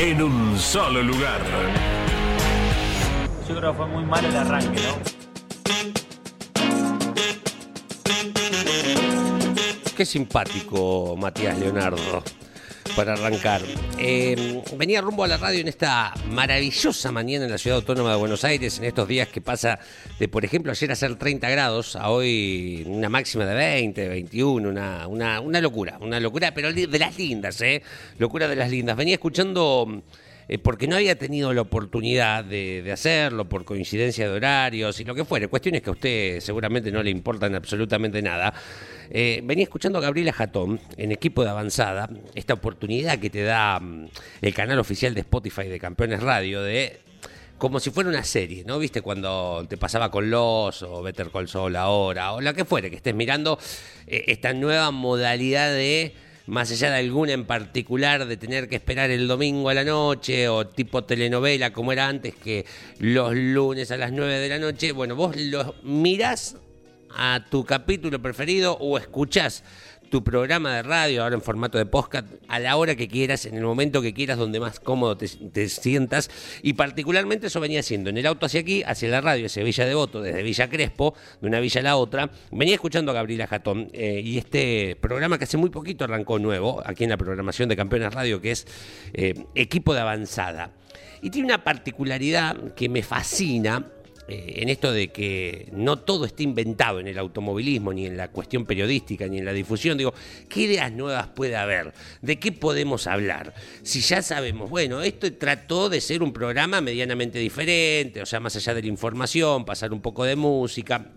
en un solo lugar. Yo creo que fue muy mal el arranque, ¿no? Qué simpático, Matías Leonardo, para arrancar. Eh, venía rumbo a la radio en esta maravillosa mañana en la ciudad autónoma de Buenos Aires, en estos días que pasa de, por ejemplo, ayer a ser 30 grados, a hoy una máxima de 20, 21, una, una, una locura, una locura, pero de las lindas, ¿eh? Locura de las lindas. Venía escuchando eh, porque no había tenido la oportunidad de, de, hacerlo por coincidencia de horarios y lo que fuere, cuestiones que a usted seguramente no le importan absolutamente nada. Eh, venía escuchando a Gabriela Jatón en equipo de avanzada, esta oportunidad que te da mm, el canal oficial de Spotify de Campeones Radio de como si fuera una serie, ¿no? ¿Viste? Cuando te pasaba con Los o Better Call Saul ahora, o la que fuere, que estés mirando eh, esta nueva modalidad de más allá de alguna en particular de tener que esperar el domingo a la noche o tipo telenovela como era antes que los lunes a las 9 de la noche, bueno, vos los mirás a tu capítulo preferido o escuchás tu programa de radio, ahora en formato de podcast, a la hora que quieras, en el momento que quieras, donde más cómodo te, te, sientas. Y particularmente eso venía haciendo en el auto hacia aquí, hacia la radio, hacia Villa Devoto, desde Villa Crespo, de una villa a la otra. Venía escuchando a Gabriela Jatón eh, y este programa que hace muy poquito arrancó nuevo, aquí en la programación de Campeones Radio, que es eh, Equipo de Avanzada. Y tiene una particularidad que me fascina, eh, en esto de que no todo está inventado en el automovilismo, ni en la cuestión periodística, ni en la difusión. Digo, ¿qué ideas nuevas puede haber? ¿De qué podemos hablar? Si ya sabemos, bueno, esto trató de ser un programa medianamente diferente, o sea, más allá de la información, pasar un poco de música.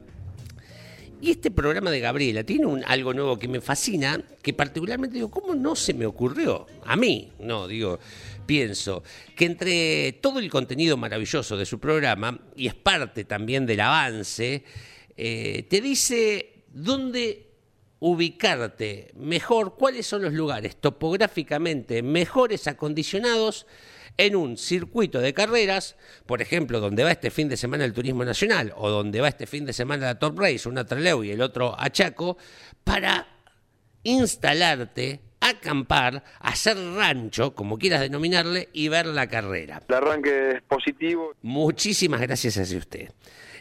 Y este programa de Gabriela tiene un, algo nuevo que me fascina, que particularmente digo, ¿cómo no se me ocurrió? A mí, no, digo, pienso que entre todo el contenido maravilloso de su programa, y es parte también del avance, eh, te dice dónde ubicarte mejor, cuáles son los lugares topográficamente mejores acondicionados en un circuito de carreras, por ejemplo, donde va este fin de semana el Turismo Nacional o donde va este fin de semana la Top Race, una Treleu y el otro a Chaco, para instalarte, acampar, hacer rancho, como quieras denominarle, y ver la carrera. El arranque es positivo. Muchísimas gracias hacia usted.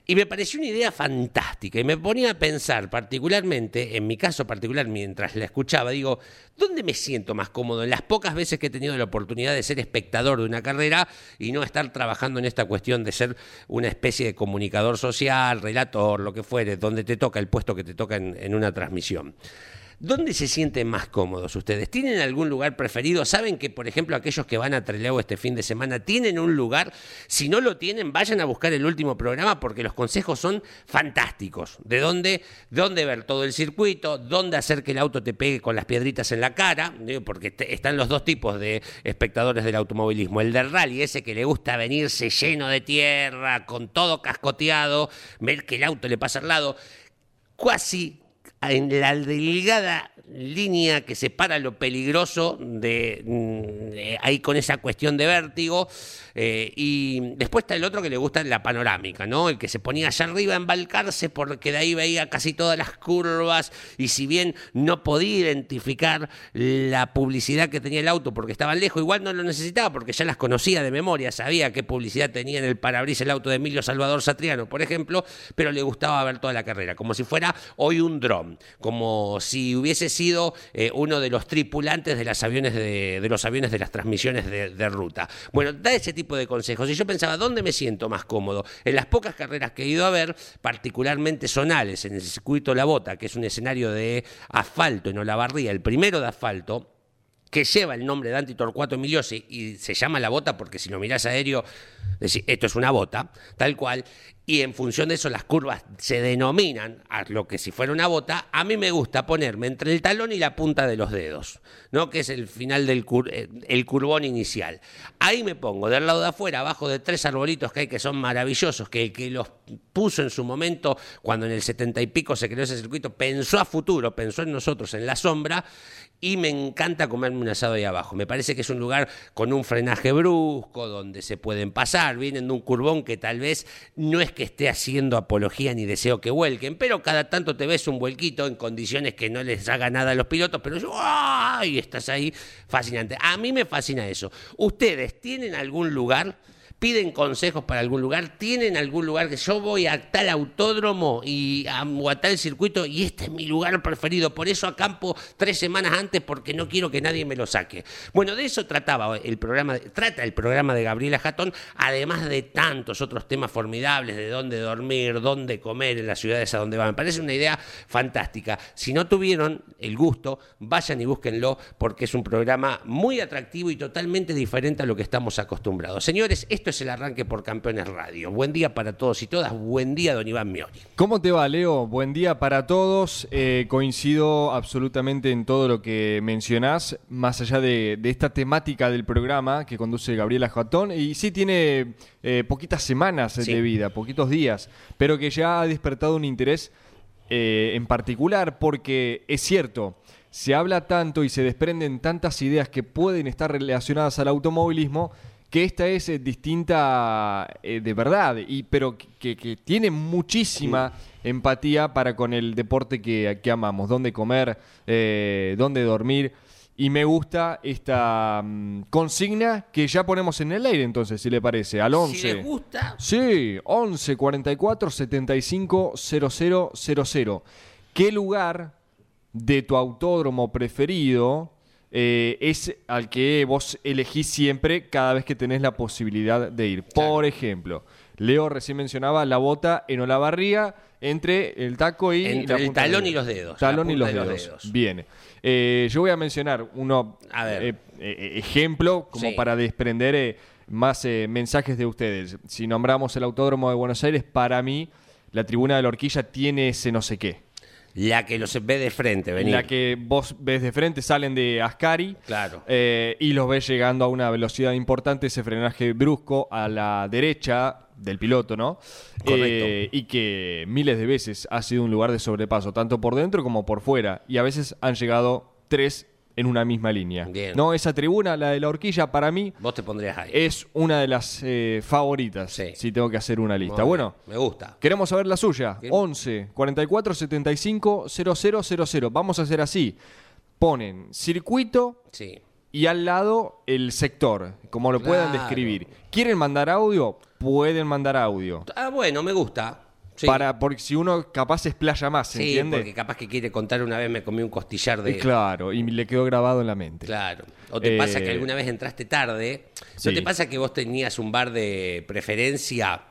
Y me pareció una idea fantástica y me ponía a pensar particularmente, en mi caso particular, mientras la escuchaba, digo, ¿dónde me siento más cómodo? En las pocas veces que he tenido la oportunidad de ser espectador de una carrera y no estar trabajando en esta cuestión de ser una especie de comunicador social, relator, lo que fuere, donde te toca el puesto que te toca en, en una transmisión. ¿Dónde se sienten más cómodos ustedes? ¿Tienen algún lugar preferido? ¿Saben que, por ejemplo, aquellos que van a Trelew este fin de semana tienen un lugar? Si no lo tienen, vayan a buscar el último programa porque los consejos son fantásticos. De dónde, dónde ver todo el circuito, dónde hacer que el auto te pegue con las piedritas en la cara, porque están los dos tipos de espectadores del automovilismo. El del rally, ese que le gusta venirse lleno de tierra, con todo cascoteado, ver que el auto le pasa al lado. Casi en la delgada línea que separa lo peligroso de, de ahí con esa cuestión de vértigo eh, y después está el otro que le gusta la panorámica, ¿no? El que se ponía allá arriba a embalcarse porque de ahí veía casi todas las curvas y si bien no podía identificar la publicidad que tenía el auto porque estaba lejos, igual no lo necesitaba porque ya las conocía de memoria, sabía qué publicidad tenía en el parabrisas el auto de Emilio Salvador Satriano, por ejemplo, pero le gustaba ver toda la carrera, como si fuera hoy un dron. como si hubiese sido eh, uno de los tripulantes de, los aviones de las transmisiones de, ruta. Bueno, da ese tipo de consejos. Y yo pensaba, ¿dónde me siento más cómodo? En las pocas carreras que he ido a ver, particularmente zonales, en el circuito La Bota, que es un escenario de asfalto en Olavarría, el primero de asfalto, que lleva el nombre de Dante Torcuato Emiliosi y se llama la bota porque si lo mirás aéreo, decís, esto es una bota, tal cual, y en función de eso las curvas se denominan a lo que si fuera una bota, a mí me gusta ponerme entre el talón y la punta de los dedos, ¿no? que es el final del cur eh, el curvón inicial. Ahí me pongo del lado de afuera, abajo de tres arbolitos que hay que son maravillosos, que el que los puso en su momento, cuando en el setenta y pico se creó ese circuito, pensó a futuro, pensó en nosotros, en la sombra, y me encanta comerme un asado ahí abajo. Me parece que es un lugar con un frenaje brusco, donde se pueden pasar, vienen de un curvón que tal vez no es que esté haciendo apología ni deseo que vuelquen, pero cada tanto te ves un vuelquito en condiciones que no les haga nada a los pilotos, pero yo, ¡ay! Estás ahí, fascinante. A mí me fascina eso. ¿Ustedes tienen algún lugar? Piden consejos para algún lugar, tienen algún lugar que yo voy a tal autódromo y a, o a tal circuito y este es mi lugar preferido, por eso acampo tres semanas antes porque no quiero que nadie me lo saque. Bueno, de eso trataba el programa, trata el programa de Gabriela Jatón, además de tantos otros temas formidables de dónde dormir, dónde comer en las ciudades a donde van. Me parece una idea fantástica. Si no tuvieron el gusto, vayan y búsquenlo porque es un programa muy atractivo y totalmente diferente a lo que estamos acostumbrados. Señores, esto es el arranque por Campeones Radio. Buen día para todos y todas. Buen día, don Iván Miori. ¿Cómo te va, Leo? Buen día para todos. Eh, coincido absolutamente en todo lo que mencionás, más allá de, de esta temática del programa que conduce Gabriela Jatón. Y sí tiene eh, poquitas semanas Sí. de vida, poquitos días, pero que ya ha despertado un interés eh, en particular porque es cierto, se habla tanto y se desprenden tantas ideas que pueden estar relacionadas al automovilismo que esta es eh, distinta eh, de verdad, y, pero que, que tiene muchísima empatía para con el deporte que, que amamos, dónde comer, eh, dónde dormir. Y me gusta esta mm, consigna que ya ponemos en el aire entonces, si le parece, al 11. Si les gusta, Sí, 11 44 75 00 00. ¿Qué lugar de tu autódromo preferido eh, es al que vos elegís siempre cada vez que tenés la posibilidad de ir? Por ejemplo, Leo recién mencionaba la bota en Olavarría entre el taco y Entre la el talón del y los dedos, Talón y los de dedos. los dedos. Bien. Eh, yo voy a mencionar uno A ver. eh, ejemplo como Sí. para desprender más mensajes de ustedes. Si nombramos el Autódromo de Buenos Aires, para mí la tribuna de la horquilla tiene ese no sé qué. La que los ve de frente, venir. La que vos ves de frente, salen de Ascari Claro. eh, y los ves llegando a una velocidad importante, ese frenaje brusco a la derecha del piloto, ¿no? Correcto. Eh, y que miles de veces ha sido un lugar de sobrepaso, tanto por dentro como por fuera. Y a veces han llegado tres en una misma línea. Bien. No, esa tribuna, la de la horquilla, para mí Vos te pondrías ahí. es una de las eh, favoritas, Sí. si tengo que hacer una lista. Bueno, Me gusta. Queremos saber la suya. Bien. 11 44 75 0000. Vamos a hacer así. Ponen circuito Sí. y al lado el sector, como lo puedan describir. ¿Quieren mandar audio? Pueden mandar audio. Ah, bueno, me gusta. Sí. Para, porque si uno capaz se explaya más, ¿se Sí, entiende? porque capaz que quiere contar una vez me comí un costillar de... Y claro, y le quedó grabado en la mente. Claro. O te Eh, pasa que alguna vez entraste tarde. sí. ¿No te pasa que vos tenías un bar de preferencia?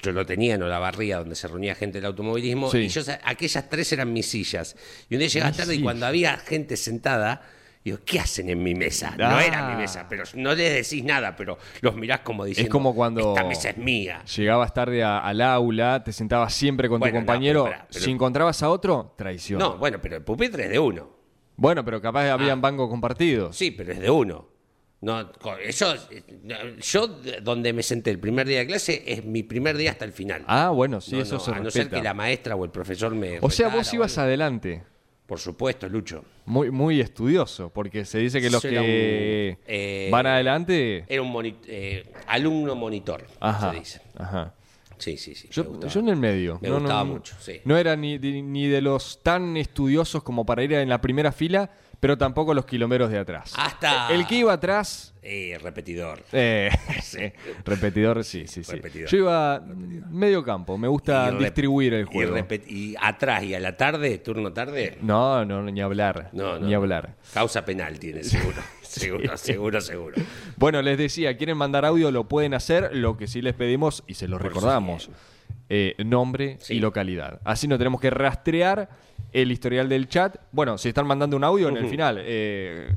Yo lo tenía en Olavarría, donde se reunía gente del automovilismo. Y yo, aquellas tres eran mis sillas. Y un día llegaba Mis tarde y cuando había gente sentada, digo, ¿qué hacen en mi mesa? No Ah. era mi mesa, pero no les decís nada, pero los mirás como diciendo, como cuando- esta mesa es mía. Llegabas tarde a- al aula, te sentabas siempre con Bueno, tu no, compañero. pero pará, pero- Si encontrabas a otro, traición. No, bueno, pero el pupitre es de uno. Bueno, pero capaz habían Ah. bancos compartidos. Sí, pero es de uno. No, eso, yo de- donde me senté el primer día de clase es mi primer día hasta el final. Ah, bueno, sí, No, eso no, se a no ser que la maestra o el profesor me. O sea, vos ibas adelante. Por supuesto, Lucho. Muy, muy estudioso, porque se dice que los era que un, eh, van adelante. Era un moni- eh, alumno monitor, Ajá. se dice. ajá. Sí, sí, sí. Yo, en el medio. Me No, gustaba no. mucho, sí. No era ni ni de los tan estudiosos como para ir en la primera fila, pero tampoco los kilómetros de atrás. Hasta- El que iba atrás, Eh, repetidor. eh, repetidor, sí, sí, sí. Repetidor. Yo iba mm, medio campo, me gusta Y distribuir el y juego. repet- Y, atrás y a la tarde, turno tarde. No, no, ni hablar, No, no. ni hablar. Causa penal tiene, seguro. seguro, seguro, seguro. Bueno, les decía, quieren mandar audio, lo pueden hacer. Lo que sí les pedimos y se lo Por recordamos: eh, nombre Sí. y localidad. Así no tenemos que rastrear el historial del chat. Bueno, si están mandando un audio en el final, eh,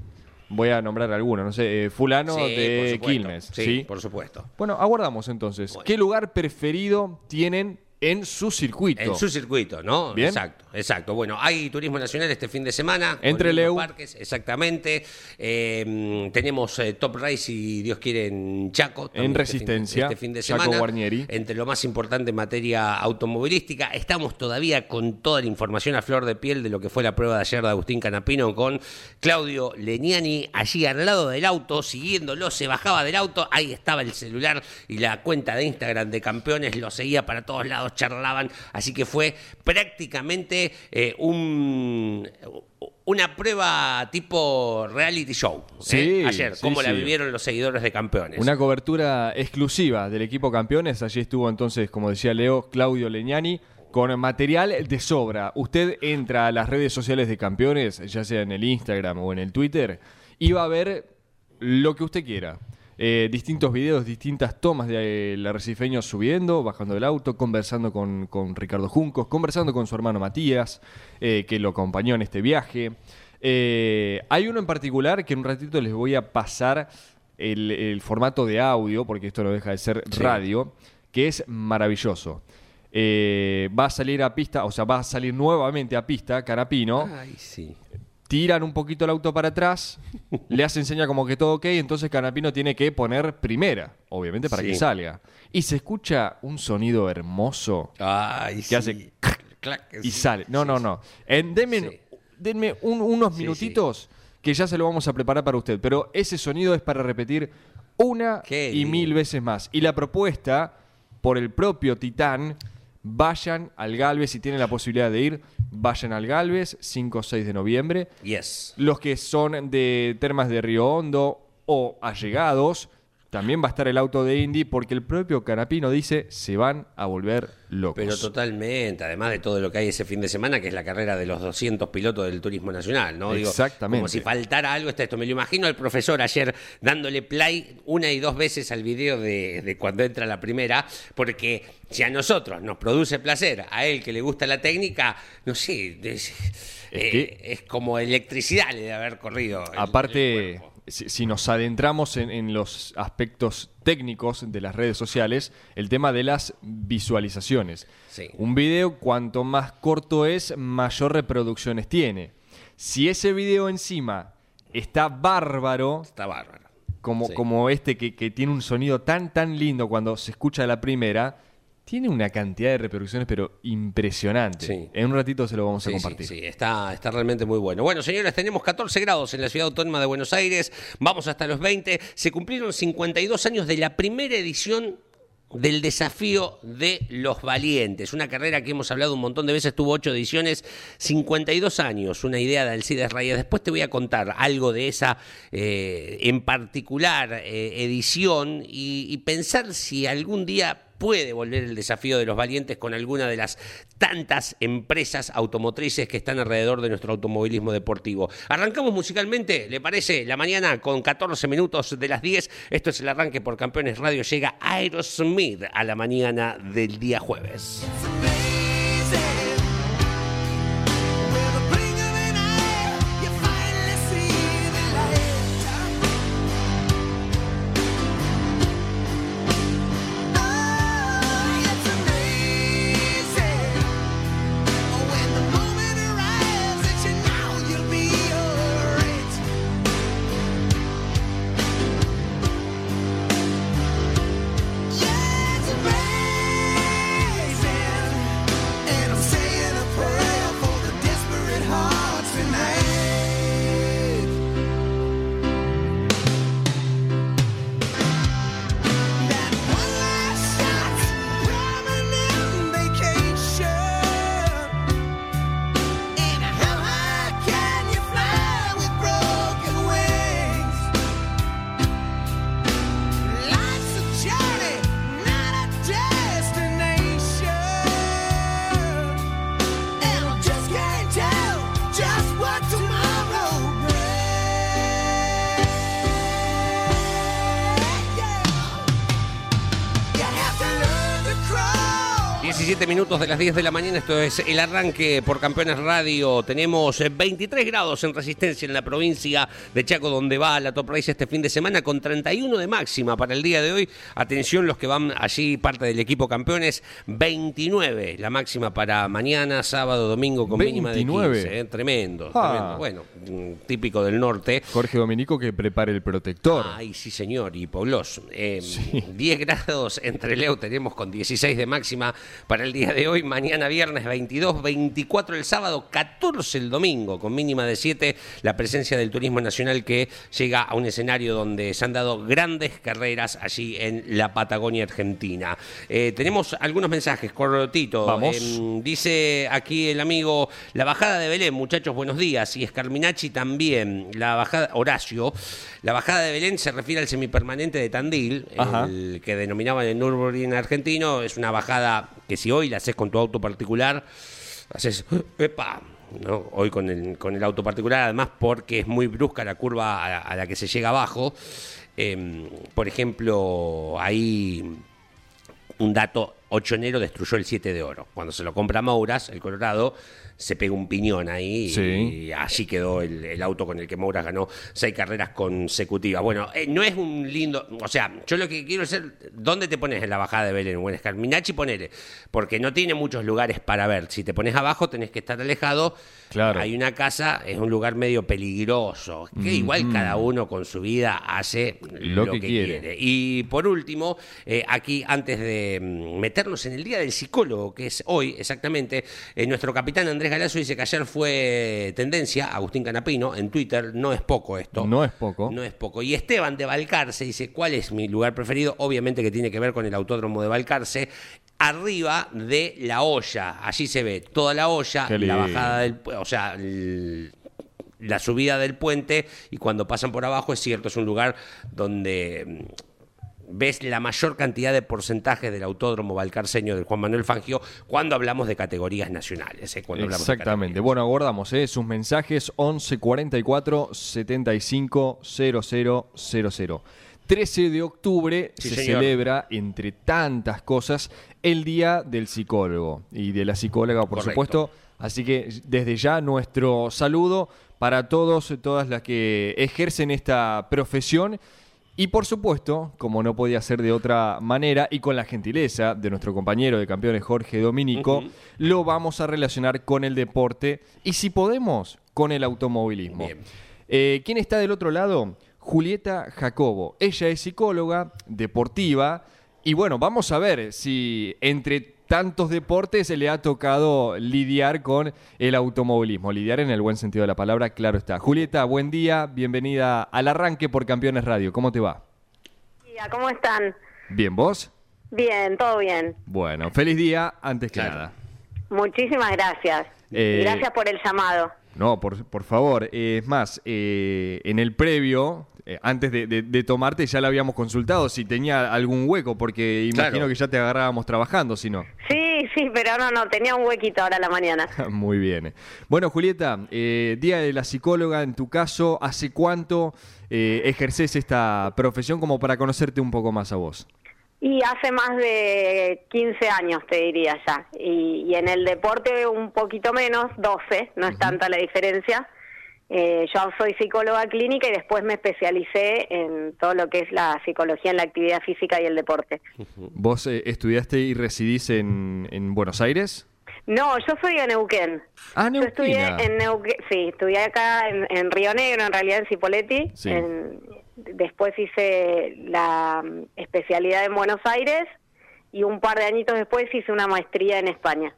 voy a nombrar alguno, no sé, eh, Fulano Sí, de. Quilmes. Sí, ¿sí? por supuesto. Bueno, aguardamos entonces. Bueno. ¿Qué lugar preferido tienen en su circuito? En su circuito, ¿no? Bien. Exacto, exacto. Bueno, hay turismo nacional este fin de semana. Entre Leu. parques, exactamente. Eh, tenemos eh, Top Race y Dios quiere en Chaco. En este Resistencia, Este fin de Chaco semana. Guarnieri. Entre lo más importante en materia automovilística. Estamos todavía con toda la información a flor de piel de lo que fue la prueba de ayer de Agustín Canapino con Claudio Leniani allí al lado del auto, siguiéndolo, se bajaba del auto, ahí estaba el celular y la cuenta de Instagram de campeones lo seguía para todos lados, charlaban, así que fue prácticamente eh, un una prueba tipo reality show. ¿eh? Sí, Ayer, sí, como la vivieron los seguidores de campeones. Una cobertura exclusiva del equipo campeones. Allí estuvo entonces, como decía Leo, Claudio Leñani. Con material de sobra. Usted entra a las redes sociales de campeones, ya sea en el Instagram o en el Twitter, y va a ver lo que usted quiera. Eh, distintos videos, distintas tomas de la Recifeño subiendo, bajando del auto, conversando con, con Ricardo Juncos, conversando con su hermano Matías, eh, que lo acompañó en este viaje. Eh, hay uno en particular que en un ratito les voy a pasar el, el formato de audio, porque esto no deja de ser Sí. radio, que es maravilloso. Eh, va a salir a pista, o sea, va a salir nuevamente a pista Carapino Ay, sí. Tiran un poquito el auto para atrás, le hacen seña como que todo ok, entonces Canapino tiene que poner primera, obviamente para Sí. que salga. Y se escucha un sonido hermoso Ay, que sí. hace Clac, y sí, sale. No, no, no. En, denme denme un- unos minutitos que ya se lo vamos a preparar para usted, pero ese sonido es para repetir una Qué y lindo. mil veces más. Y la propuesta por el propio Titán, vayan al Galvez, si tienen la posibilidad de ir, vayan al Galvez, 5 o 6 de noviembre. Yes. Los que son de Termas de Río Hondo o allegados, también va a estar el auto de Indy porque el propio Canapino dice se van a volver locos. Pero totalmente, además de todo lo que hay ese fin de semana, que es la carrera de los 200 pilotos del turismo nacional, ¿no? Digo, Exactamente. como si faltara algo está esto. Me lo imagino al profesor ayer dándole play una y dos veces al video de, de cuando entra la primera, porque si a nosotros nos produce placer, a él que le gusta la técnica, no sé, es, eh, es como electricidad le de haber corrido. el- el Aparte. Si, si nos adentramos en, en los aspectos técnicos de las redes sociales, el tema de las visualizaciones. Sí. Un video, cuanto más corto es, mayor reproducciones tiene. Si ese video encima está bárbaro, Está bárbaro. como, Sí. como este que, que tiene un sonido tan tan lindo cuando se escucha la primera, tiene una cantidad de reproducciones pero impresionante. Sí. En un ratito se lo vamos a compartir. Sí, sí, está, está realmente muy bueno. Bueno, señores, tenemos 14 grados en la ciudad autónoma de Buenos Aires, vamos hasta los 20. Se cumplieron 52 años de la primera edición del desafío de los valientes, una carrera que hemos hablado un montón de veces, tuvo ocho ediciones, 52 años, una idea de Alcides Reyes. Después te voy a contar algo de esa eh, en particular eh, edición y, y pensar si algún día puede volver el desafío de los valientes con alguna de las tantas empresas automotrices que están alrededor de nuestro automovilismo deportivo. Arrancamos musicalmente, ¿le parece? La mañana con 14 minutos de las 10. Esto es el arranque por Campeones Radio. Llega Aerosmith a la mañana del día jueves. Minutos de las 10 de la mañana, esto es el arranque por Campeones Radio. Tenemos 23 grados en resistencia en la provincia de Chaco, donde va la Top Race este fin de semana, con 31 de máxima para el día de hoy. Atención, los que van allí, parte del equipo Campeones, 29 la máxima para mañana, sábado, domingo, con mínima de 29. 15. ¿eh? Tremendo, Ah. tremendo. Bueno, mm, típico del norte. Jorge Dominico que prepare el protector. Ay, sí, señor, y Poblos. Eh, 10 grados entre Leo tenemos con 16 de máxima para el día de hoy. Mañana viernes 22, 24 el sábado, 14 el domingo, con mínima de 7. La presencia del turismo nacional que llega a un escenario donde se han dado grandes carreras allí en la Patagonia Argentina. Eh, tenemos algunos mensajes, cortito. Vamos. Em, dice aquí el amigo, la bajada de Belén, muchachos, buenos días. Y Escarminachi también, la bajada, Horacio, la bajada de Belén se refiere al semipermanente de Tandil, Ajá. el que denominaban el Nürburgring argentino. Es una bajada que si hoy la con tu auto particular, haces, ¡epa! ¿no? Hoy con el, con el auto particular, además porque es muy brusca la curva a, la que se llega abajo. Em, por ejemplo, ahí un dato, Ochonero destruyó el 7 de oro. Cuando se lo compra Mouras, el Colorado, se pega un piñón ahí Sí. y allí quedó el, el auto con el que Mouras ganó seis carreras consecutivas. Bueno, eh, no es un lindo, o sea, yo lo que quiero es ¿dónde te pones en la bajada de Belén o en Escarminachi? Ponele, porque no tiene muchos lugares para ver. Si te pones abajo tenés que estar alejado. Claro. Hay una casa, es un lugar medio peligroso, que igual cada uno con su vida hace Lo lo, que que, quiere. quiere. Y por último, eh, aquí antes de mm, meternos en el Día del Psicólogo, que es hoy exactamente, eh, nuestro capitán Andrés Galazo dice que ayer fue tendencia, Agustín Canapino, en Twitter, no es poco esto. No es poco. No es poco. Y Esteban de Balcarce dice, ¿cuál es mi lugar preferido? Obviamente que tiene que ver con el autódromo de Balcarce. Arriba de la olla, allí se ve toda la olla, la bajada del, o sea, el- la subida del puente y cuando pasan por abajo es cierto, es un lugar donde mm, ves la mayor cantidad de porcentajes del autódromo balcarceño del Juan Manuel Fangio cuando hablamos de categorías nacionales. ¿eh? Cuando de Exactamente. categorías. Bueno, abordamos ¿eh? sus mensajes 11 44 75 00 00. 13 de octubre Sí, se señor. celebra, entre tantas cosas, el Día del Psicólogo y de la psicóloga, por Correcto. supuesto. Así que desde ya nuestro saludo para todos, todas las que ejercen esta profesión. Y por supuesto, como no podía ser de otra manera, y con la gentileza de nuestro compañero de campeones Jorge Dominico, lo vamos a relacionar con el deporte y si podemos, con el automovilismo. Eh, ¿Quién está del otro lado? Julieta Jacobo. Ella es psicóloga, deportiva, y bueno, vamos a ver si entre tantos deportes le ha tocado lidiar con el automovilismo. Lidiar en el buen sentido de la palabra, claro está. Julieta, buen día, bienvenida al arranque por Campeones Radio. ¿Cómo te va? Día, ¿Cómo están? ¿Bien vos? Bien, todo bien. Bueno, feliz día antes que Claro. nada. Muchísimas gracias. Eh, Gracias por el llamado. No, por, por favor. Eh, es más, eh, en el previo, eh, antes de, de- de tomarte, ya lo habíamos consultado si tenía algún hueco, porque imagino Claro. que ya te agarrábamos trabajando, si no. Sí, sí, pero no, no, tenía un huequito ahora a la mañana. Muy bien. Bueno, Julieta, eh, Día de la Psicóloga, en tu caso, ¿hace cuánto eh, ejerces esta profesión como para conocerte un poco más a vos? Y hace más de 15 años, te diría ya. Y, y en el deporte un poquito menos, 12, no es tanta la diferencia. Eh, yo soy psicóloga clínica y después me especialicé en todo lo que es la psicología en la actividad física y el deporte. ¿Vos eh, estudiaste y residís en, en Buenos Aires? No, yo soy de Neuquén. Ah, Yo estudié en Neuquén, sí, estudié acá en, en Río Negro, en realidad en Cipoletti. Sí. En- después hice la mm, especialidad en Buenos Aires y un par de añitos después hice una maestría en España.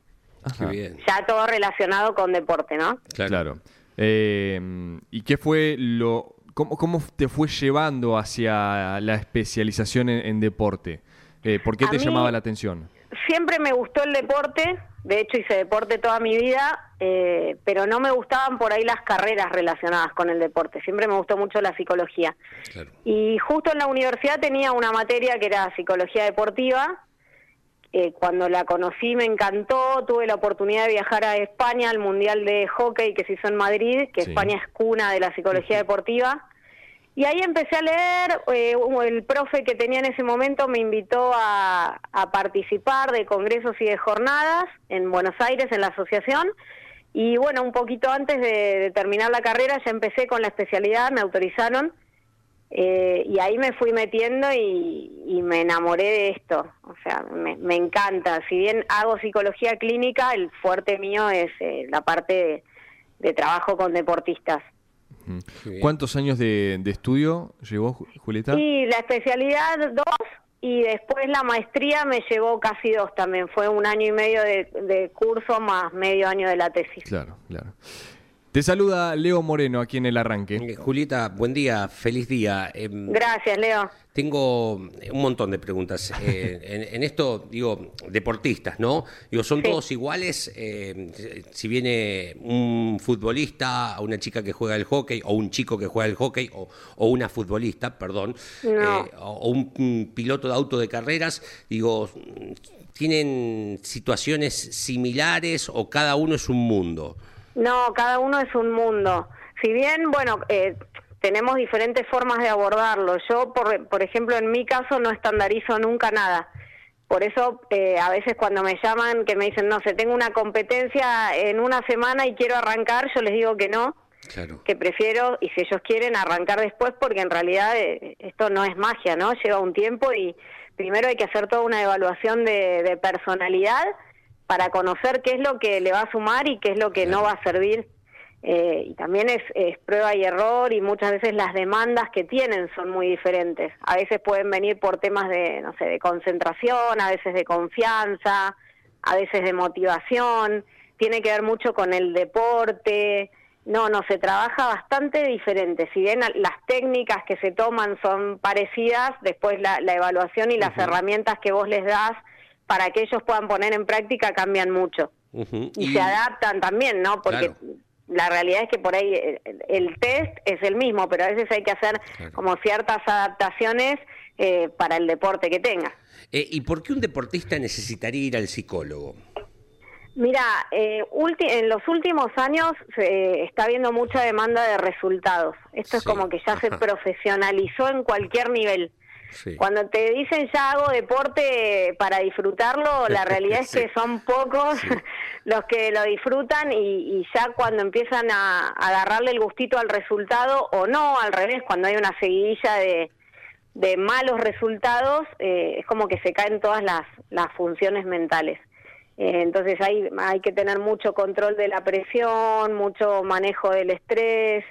Qué bien. Ya todo relacionado con deporte, ¿no? Claro. Eh, ¿Y qué fue lo... Cómo, cómo te fue llevando hacia la especialización en, en deporte? Eh, ¿Por qué A te llamaba la atención? Siempre me gustó el deporte, de hecho hice deporte toda mi vida, eh, pero no me gustaban por ahí las carreras relacionadas con el deporte. Siempre me gustó mucho la psicología. Claro. Y justo en la universidad tenía una materia que era psicología deportiva. Eh, cuando la conocí me encantó, tuve la oportunidad de viajar a España al Mundial de Hockey que se hizo en Madrid, que Sí. España es cuna de la psicología deportiva. Y ahí empecé a leer, eh, el profe que tenía en ese momento me invitó a, a, participar de congresos y de jornadas en Buenos Aires, en la asociación, y bueno, un poquito antes de, de terminar la carrera ya empecé con la especialidad, me autorizaron, eh, y ahí me fui metiendo y, y, me enamoré de esto, o sea, me, me, encanta, si bien hago psicología clínica, el fuerte mío es eh, la parte de, de trabajo con deportistas. ¿Cuántos años de, de, estudio llevó Julieta? Sí, la especialidad dos y después la maestría me llevó casi dos también. Fue un año y medio de, de curso más medio año de la tesis. Claro, claro. Te saluda Leo Moreno aquí en el arranque. Eh, Julieta, buen día, feliz día. Eh, Gracias, Leo. Tengo un montón de preguntas. Eh, en, en, esto, digo, deportistas, ¿no? Digo, ¿son sí. todos iguales? Eh, si viene un futbolista, una chica que juega el hockey, o un chico que juega el hockey, o, o una futbolista, perdón, no. o un, un piloto de auto de carreras, digo, ¿tienen situaciones similares o cada uno es un mundo? No, cada uno es un mundo. Si bien, bueno, eh, tenemos diferentes formas de abordarlo. Yo, por, por ejemplo, en mi caso no estandarizo nunca nada. Por eso, eh, a veces cuando me llaman, que me dicen, no sé, tengo una competencia en una semana y quiero arrancar, yo les digo que no, claro. que prefiero, y si ellos quieren, arrancar después, porque en realidad eh, esto no es magia, ¿no? Lleva un tiempo y primero hay que hacer toda una evaluación de, de personalidad para conocer qué es lo que le va a sumar y qué es lo que no va a servir. Eh, y también es, es, prueba y error y muchas veces las demandas que tienen son muy diferentes. A veces pueden venir por temas de, no sé, de concentración, a veces de confianza, a veces de motivación, tiene que ver mucho con el deporte. No, no, se trabaja bastante diferente. Si bien las técnicas que se toman son parecidas, después la, la evaluación y las uh -huh. herramientas que vos les das para que ellos puedan poner en práctica cambian mucho. Uh -huh. y, y, se adaptan también, ¿no? Porque Claro. la realidad es que por ahí el, el test es el mismo, pero a veces hay que hacer Claro. como ciertas adaptaciones eh, para el deporte que tenga. Eh, ¿Y por qué un deportista necesitaría ir al psicólogo? Mira, eh, en los últimos años eh, está habiendo mucha demanda de resultados. Esto es como que ya se profesionalizó en cualquier nivel. Sí. Cuando te dicen ya hago deporte para disfrutarlo, la realidad es que son pocos Sí. los que lo disfrutan y, y ya cuando empiezan a, a agarrarle el gustito al resultado o no, al revés, cuando hay una seguidilla de, de malos resultados, eh, es como que se caen todas las, las funciones mentales. Eh, entonces hay, hay que tener mucho control de la presión, mucho manejo del estrés.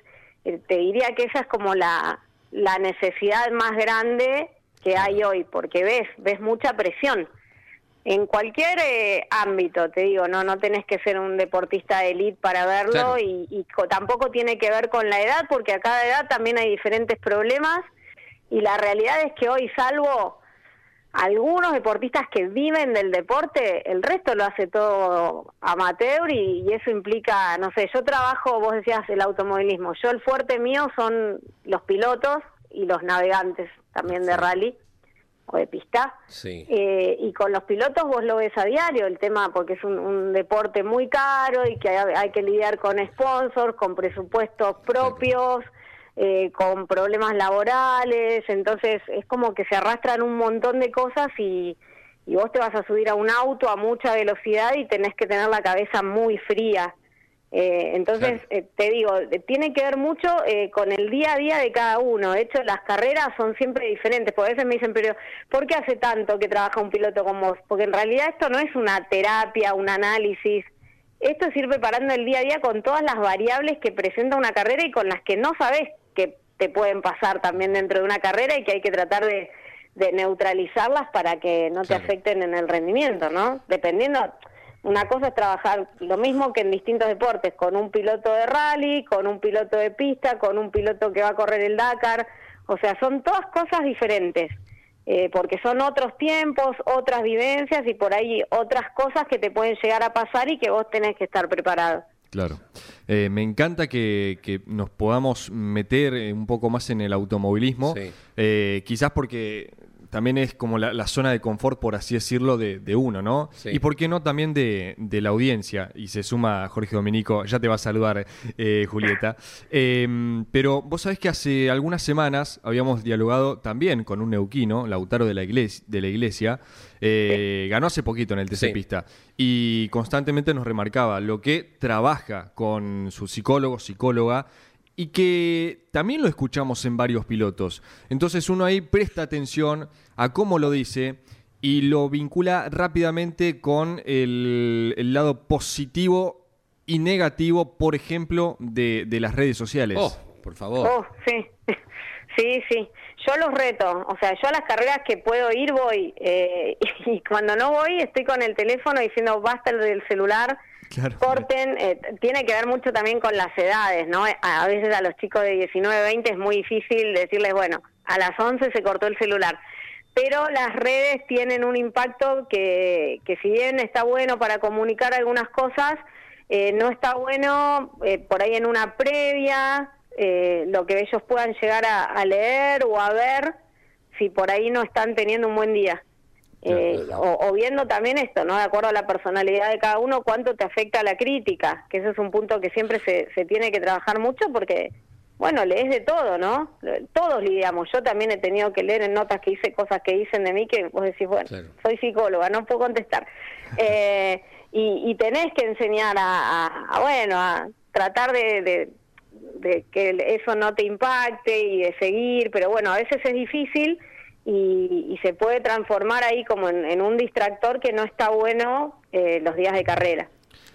Eh, te diría que esa es como la, la necesidad más grande que hay hoy, porque ves, ves mucha presión. En cualquier eh, ámbito, te digo, no no tenés que ser un deportista de élite para verlo Claro. y, y co- tampoco tiene que ver con la edad, porque a cada edad también hay diferentes problemas y la realidad es que hoy, salvo algunos deportistas que viven del deporte, el resto lo hace todo amateur y, y eso implica, no sé, yo trabajo, vos decías, el automovilismo, yo el fuerte mío son los pilotos y los navegantes también de Sí. rally o de pista. Sí. Eh, y con los pilotos vos lo ves a diario el tema porque es un, un deporte muy caro y que hay, hay que lidiar con sponsors, con presupuestos propios, eh, con problemas laborales, entonces es como que se arrastran un montón de cosas y, y vos te vas a subir a un auto a mucha velocidad y tenés que tener la cabeza muy fría. Eh, entonces, Claro. eh, te digo, eh, tiene que ver mucho eh, con el día a día de cada uno. De hecho, las carreras son siempre diferentes. Por veces me dicen, pero ¿por qué hace tanto que trabaja un piloto con vos? Porque en realidad esto no es una terapia, un análisis. Esto es ir preparando el día a día con todas las variables que presenta una carrera y con las que no sabes te pueden pasar también dentro de una carrera y que hay que tratar de, de neutralizarlas para que no te Claro. afecten en el rendimiento, ¿no? Dependiendo, una cosa es trabajar lo mismo que en distintos deportes, con un piloto de rally, con un piloto de pista, con un piloto que va a correr el Dakar, o sea, son todas cosas diferentes, eh, porque son otros tiempos, otras vivencias y por ahí otras cosas que te pueden llegar a pasar y que vos tenés que estar preparado. Claro. Eh, me encanta que, que nos podamos meter eh, un poco más en el automovilismo. Sí. Eh, quizás porque también es como la, la zona de confort, por así decirlo, de, de uno, ¿no? Sí. Y por qué no también de, de la audiencia. Y se suma Jorge Dominico, ya te va a saludar, eh, Julieta. Eh, pero vos sabés que hace algunas semanas habíamos dialogado también con un neuquino, Lautaro de la iglesia, de la iglesia eh, ganó hace poquito en el TC Sí. Pista y constantemente nos remarcaba lo que trabaja con su psicólogo, psicóloga y que también lo escuchamos en varios pilotos. Entonces uno ahí presta atención a cómo lo dice y lo vincula rápidamente con el, el lado positivo y negativo, por ejemplo, de, de las redes sociales. Oh, por favor. Oh, sí, sí, sí. Yo los reto, o sea, yo a las carreras que puedo ir voy eh, y cuando no voy estoy con el teléfono diciendo basta el del celular, Claro. corten, eh, tiene que ver mucho también con las edades, ¿no? A veces a los chicos de 19, 20 es muy difícil decirles, bueno, a las 11 se cortó el celular. Pero las redes tienen un impacto que, que si bien está bueno para comunicar algunas cosas, eh, no está bueno eh, por ahí en una previa, eh, lo que ellos puedan llegar a, a leer o a ver, si por ahí no están teniendo un buen día. Eh, o, o viendo también esto, ¿no? De acuerdo a la personalidad de cada uno, cuánto te afecta la crítica, que ese es un punto que siempre se, se tiene que trabajar mucho porque, bueno, lees de todo, ¿no? Todos lidiamos. Yo también he tenido que leer en notas que hice cosas que dicen de mí que vos decís, bueno, Claro. soy psicóloga, no puedo contestar. Eh, y, y tenés que enseñar a, a- a, bueno, a tratar de, de, de que eso no te impacte y de seguir, pero bueno, a veces es difícil y, y se puede transformar ahí como en, en un distractor que no está bueno eh, los días de carrera.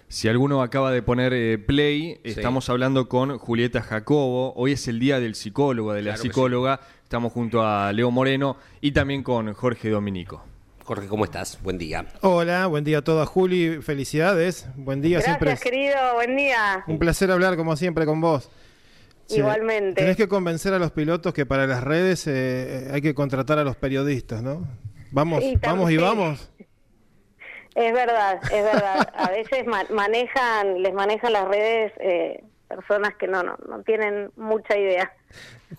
Si alguno acaba de poner eh, play, estamos hablando con Julieta Jacobo. Hoy es el día del psicólogo, de la Claro psicóloga. Estamos junto a Leo Moreno y también con Jorge Dominico. Jorge, ¿cómo estás? Buen día. Hola, buen día a todas, Juli. Felicidades. Buen día, siempre Gracias, querido, buen día. un placer hablar como siempre con vos. Igualmente. Tenés que convencer a los pilotos que para las redes eh, hay que contratar a los periodistas, ¿no? Vamos, Sí, vamos y vamos. Es verdad, es verdad. A veces ma- manejan, les manejan las redes eh, personas que no, no, no tienen mucha idea.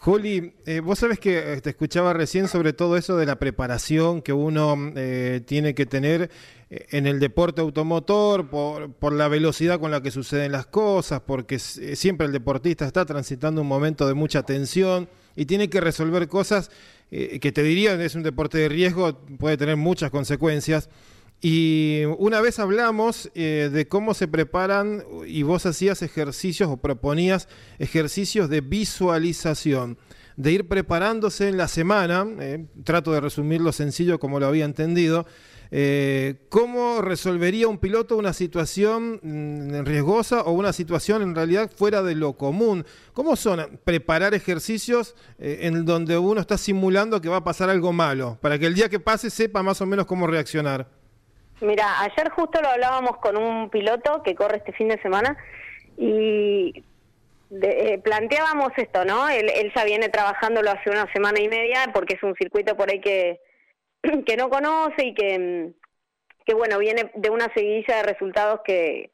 Juli, eh, vos sabés que eh, te escuchaba recién sobre todo eso de la preparación que uno eh, tiene que tener eh, en el deporte automotor, por, la velocidad con la que suceden las cosas, porque eh, siempre el deportista está transitando un momento de mucha tensión y tiene que resolver cosas que te dirían es un deporte de riesgo, puede tener muchas consecuencias. Y una vez hablamos eh, de cómo se preparan y vos hacías ejercicios o proponías ejercicios de visualización, de ir preparándose en la semana, eh, trato de resumirlo sencillo como lo había entendido, eh, cómo resolvería un piloto una situación mm, riesgosa o una situación en realidad fuera de lo común. ¿Cómo son preparar ejercicios en donde uno está simulando que va a pasar algo malo, para que el día que pase sepa más o menos cómo reaccionar? Mira, ayer justo lo hablábamos con un piloto que corre este fin de semana y de- eh, planteábamos esto, ¿no? Él, él ya viene trabajándolo hace una semana y media porque es un circuito por ahí que, que no conoce y que, mm, que, bueno, viene de una seguidilla de resultados que,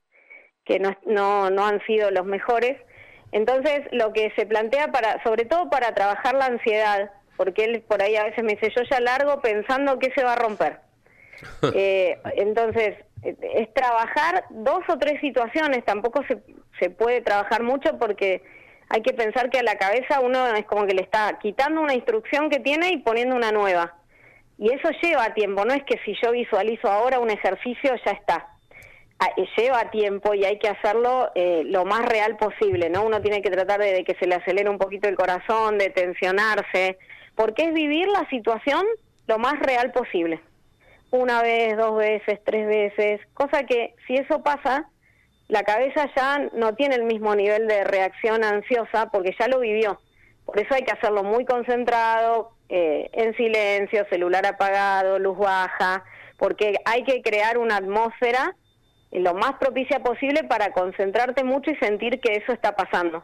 que no, no, no han sido los mejores. Entonces, lo que se plantea para, sobre todo para trabajar la ansiedad, porque él por ahí a veces me dice, yo ya largo pensando que se va a romper. Eh, entonces, eh, es trabajar dos o tres situaciones, tampoco se, se puede trabajar mucho porque hay que pensar que a la cabeza uno es como que le está quitando una instrucción que tiene y poniendo una nueva. Y eso lleva tiempo, no es que si yo visualizo ahora un ejercicio ya está. Ah, eh, Lleva tiempo y hay que hacerlo eh, lo más real posible, ¿no? Uno tiene que tratar de, de que se le acelere un poquito el corazón, de tensionarse, porque es vivir la situación lo más real posible una vez, dos veces, tres veces, cosa que si eso pasa, la cabeza ya no tiene el mismo nivel de reacción ansiosa porque ya lo vivió. Por eso hay que hacerlo muy concentrado, eh, en silencio, celular apagado, luz baja, porque hay que crear una atmósfera lo más propicia posible para concentrarte mucho y sentir que eso está pasando.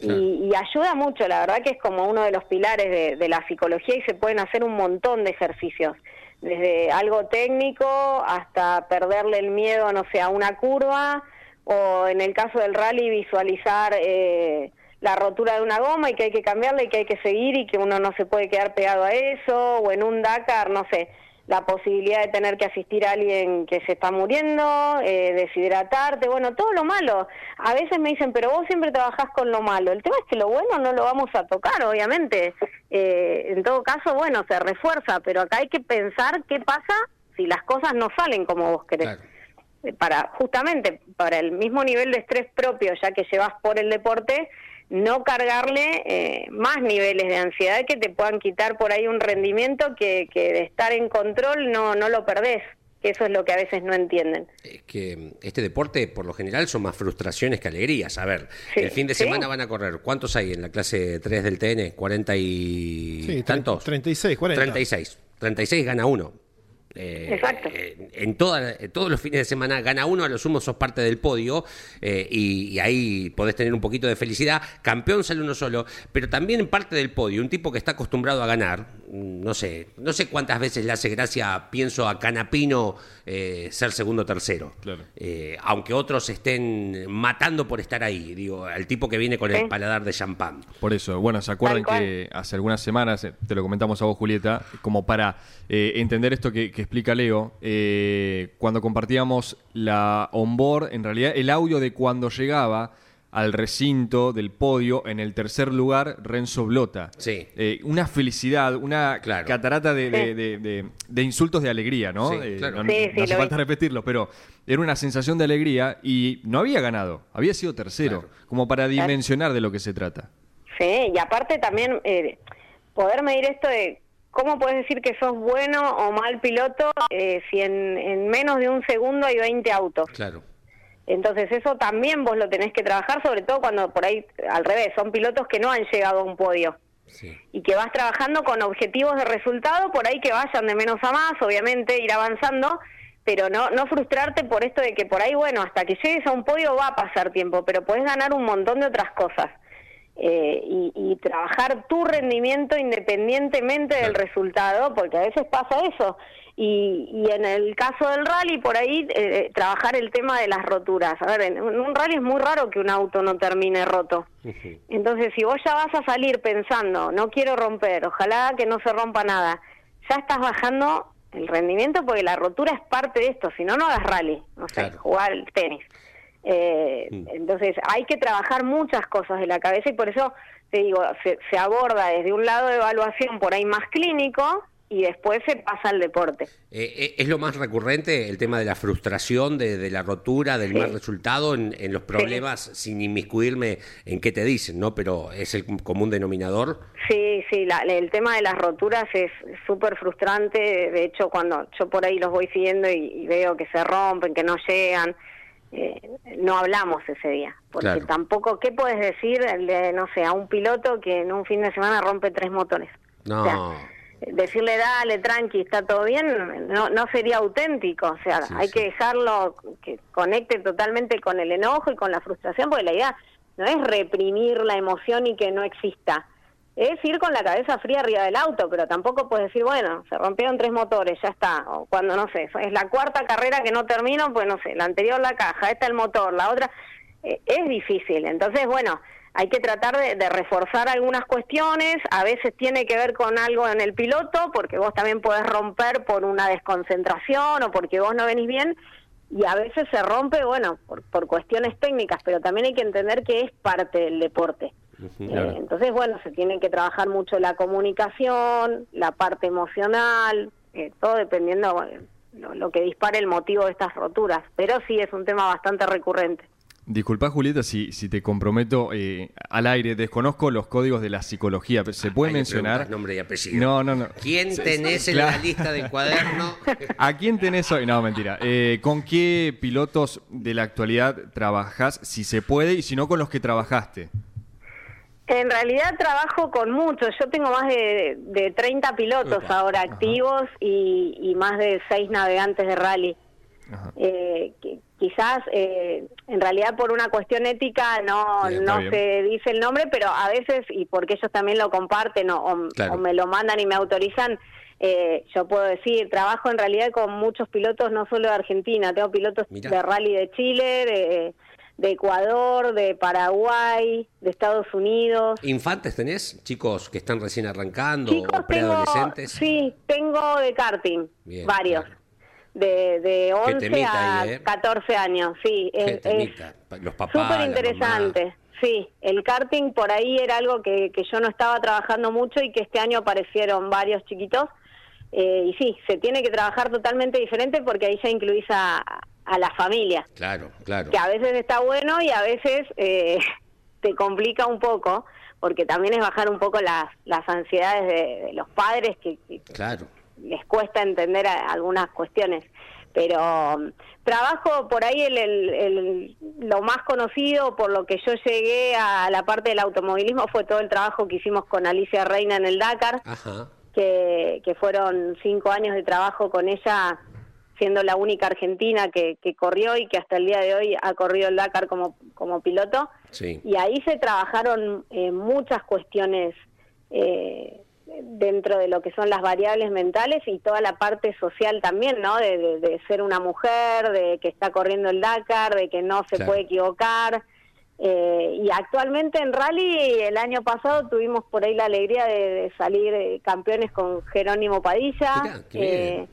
Y, y ayuda mucho, la verdad que es como uno de los pilares de, de la psicología y se pueden hacer un montón de ejercicios, desde algo técnico hasta perderle el miedo, no sé, a una curva, o en el caso del rally visualizar eh, la rotura de una goma y que hay que cambiarla y que hay que seguir y que uno no se puede quedar pegado a eso, o en un Dakar, no sé, la posibilidad de tener que asistir a alguien que se está muriendo, eh, deshidratarte, bueno, todo lo malo. A veces me dicen, pero vos siempre trabajás con lo malo. El tema es que lo bueno no lo vamos a tocar, obviamente. Eh, en todo caso, bueno, se refuerza, pero acá hay que pensar qué pasa si las cosas no salen como vos querés. Eh, Para, justamente, para el mismo nivel de estrés propio, ya que llevas por el deporte, no cargarle eh, más niveles de ansiedad que te puedan quitar por ahí un rendimiento que, que de estar en control no, no lo perdés, que eso es lo que a veces no entienden. Es que este deporte, por lo general, son más frustraciones que alegrías. A ver, Sí, el fin de sí. semana van a correr. ¿Cuántos hay en la clase 3 del TN? ¿40 y Sí, tantos? 36, 40. 36. 36 gana uno. Eh, Exacto. eh, En, toda- en todos los fines de semana gana uno, a lo sumo sos parte del podio eh, y, y ahí podés tener un poquito de felicidad. Campeón sale uno solo, pero también parte del podio, un tipo que está acostumbrado a ganar. mm, No sé, no sé cuántas veces le hace gracia, pienso a Canapino eh, ser segundo o tercero. Claro. Eh, aunque otros estén matando por estar ahí, digo, al tipo que viene con el paladar de champán. Por eso, bueno, ¿se acuerdan que hace algunas semanas, eh, te lo comentamos a vos, Julieta, como para eh, entender esto que, que explica Leo, eh, cuando compartíamos la onboard, en realidad el audio de cuando llegaba al recinto del podio, en el tercer lugar, Renzo Blota. Sí. Eh, una felicidad, una Claro. catarata de, de- de- de- de insultos de alegría, ¿no? Sí, Eh, claro. no, Sí, no hace falta vi. repetirlo, pero era una sensación de alegría y no había ganado, había sido tercero, Claro. como para dimensionar de lo que se trata. Sí, y aparte también eh, poder medir esto de cómo puedes decir que sos bueno o mal piloto eh, si en, en menos de un segundo hay 20 autos. Claro. Entonces eso también vos lo tenés que trabajar, sobre todo cuando por ahí al revés, son pilotos que no han llegado a un podio Sí. y que vas trabajando con objetivos de resultado, por ahí que vayan de menos a más, obviamente ir avanzando, pero no no frustrarte por esto de que por ahí, bueno, hasta que llegues a un podio va a pasar tiempo, pero podés ganar un montón de otras cosas. Eh, y, y trabajar tu rendimiento independientemente del resultado, porque a veces pasa eso. Y, y en el caso del rally, por ahí, eh, trabajar el tema de las roturas. A ver, en un rally es muy raro que un auto no termine roto. Entonces, si vos ya vas a salir pensando, no quiero romper, ojalá que no se rompa nada, ya estás bajando el rendimiento porque la rotura es parte de esto, si no, no hagas rally, no sé, Claro. jugar al tenis. Eh, Mm. Entonces, hay que trabajar muchas cosas de la cabeza y por eso, te digo, se, se aborda desde un lado de evaluación por ahí más clínico y después se pasa al deporte. Eh, eh, ¿Es lo más recurrente el tema de la frustración, de, de la rotura, del Sí. mal resultado en, en los problemas, sin inmiscuirme en qué te dicen, ¿no? Pero es el común denominador. Sí, sí, la- el tema de las roturas es súper frustrante. De hecho, cuando yo por ahí los voy siguiendo y, y veo que se rompen, que no llegan, eh, no hablamos ese día. Porque Claro. tampoco, ¿qué puedes decir, de, no sé, a un piloto que en un fin de semana rompe tres motores? No. O sea, decirle dale, tranqui, está todo bien, no, no sería auténtico. O sea, Sí, hay sí. que dejarlo que conecte totalmente con el enojo y con la frustración, porque la idea no es reprimir la emoción y que no exista. Es ir con la cabeza fría arriba del auto, pero tampoco puedes decir, bueno, se rompieron tres motores, ya está. O cuando, no sé, es la cuarta carrera que no termino, pues no sé, la anterior la caja, esta el motor, la otra. Eh, es difícil. Entonces, bueno, hay que tratar de, de reforzar algunas cuestiones. A veces tiene que ver con algo en el piloto, porque vos también podés romper por una desconcentración o porque vos no venís bien. Y a veces se rompe, bueno, por, por cuestiones técnicas, pero también hay que entender que es parte del deporte. Eh, entonces, bueno, se tiene que trabajar mucho la comunicación, la parte emocional, eh, todo dependiendo bueno, lo, lo que dispare el motivo de estas roturas. Pero sí es un tema bastante recurrente. Disculpa, Julieta, si, si te comprometo eh, al aire, desconozco los códigos de la psicología. ¿Se puede Ahí le mencionar? nombre y apellido. No, no, no. ¿Quién tenés en la lista del cuaderno? ¿A quién tenés hoy? No, mentira. Eh, ¿Con qué pilotos de la actualidad trabajás, si se puede, y si no, con los que trabajaste? En realidad trabajo con muchos. Yo tengo más de, de 30 pilotos ahora ajá. activos y, y más de 6 navegantes de rally. Ajá. Eh, qui- quizás eh, en realidad por una cuestión ética no, Bien, no bien. se dice el nombre, pero a veces, y porque ellos también lo comparten o, o- Claro. o me lo mandan y me autorizan, eh, yo puedo decir, trabajo en realidad con muchos pilotos, no solo de Argentina, tengo pilotos Mirá. de rally de Chile, de, de Ecuador, de Paraguay, de Estados Unidos. ¿Infantes tenés? ¿Chicos que están recién arrancando Chicos, o tengo, preadolescentes? sí, tengo de karting, Bien, varios. claro. De, de 11 temita a ¿eh? 14 años, sí. Es, es. Los papás, súper interesante. Sí, el karting por ahí era algo que, que yo no estaba trabajando mucho y que este año aparecieron varios chiquitos. Eh, y sí, se tiene que trabajar totalmente diferente porque ahí ya incluís a, a la familia, Claro, claro. que a veces está bueno y a veces eh, te complica un poco, porque también es bajar un poco las, las ansiedades de, de los padres que, que Claro. Les cuesta entender a- algunas cuestiones. Pero um, trabajo por ahí el, el- el- lo más conocido, por lo que yo llegué a la parte del automovilismo, fue todo el trabajo que hicimos con Alicia Reina en el Dakar, Ajá. que, que fueron cinco años de trabajo con ella, siendo la única argentina que, que corrió y que hasta el día de hoy ha corrido el Dakar como, como piloto. Sí. Y ahí se trabajaron eh, muchas cuestiones eh, dentro de lo que son las variables mentales y toda la parte social también, ¿no? De, de- de ser una mujer, de que está corriendo el Dakar, de que no se Claro. puede equivocar. Eh, y actualmente en rally, el año pasado tuvimos por ahí la alegría de, de salir eh, campeones con Jerónimo Padilla. Eh,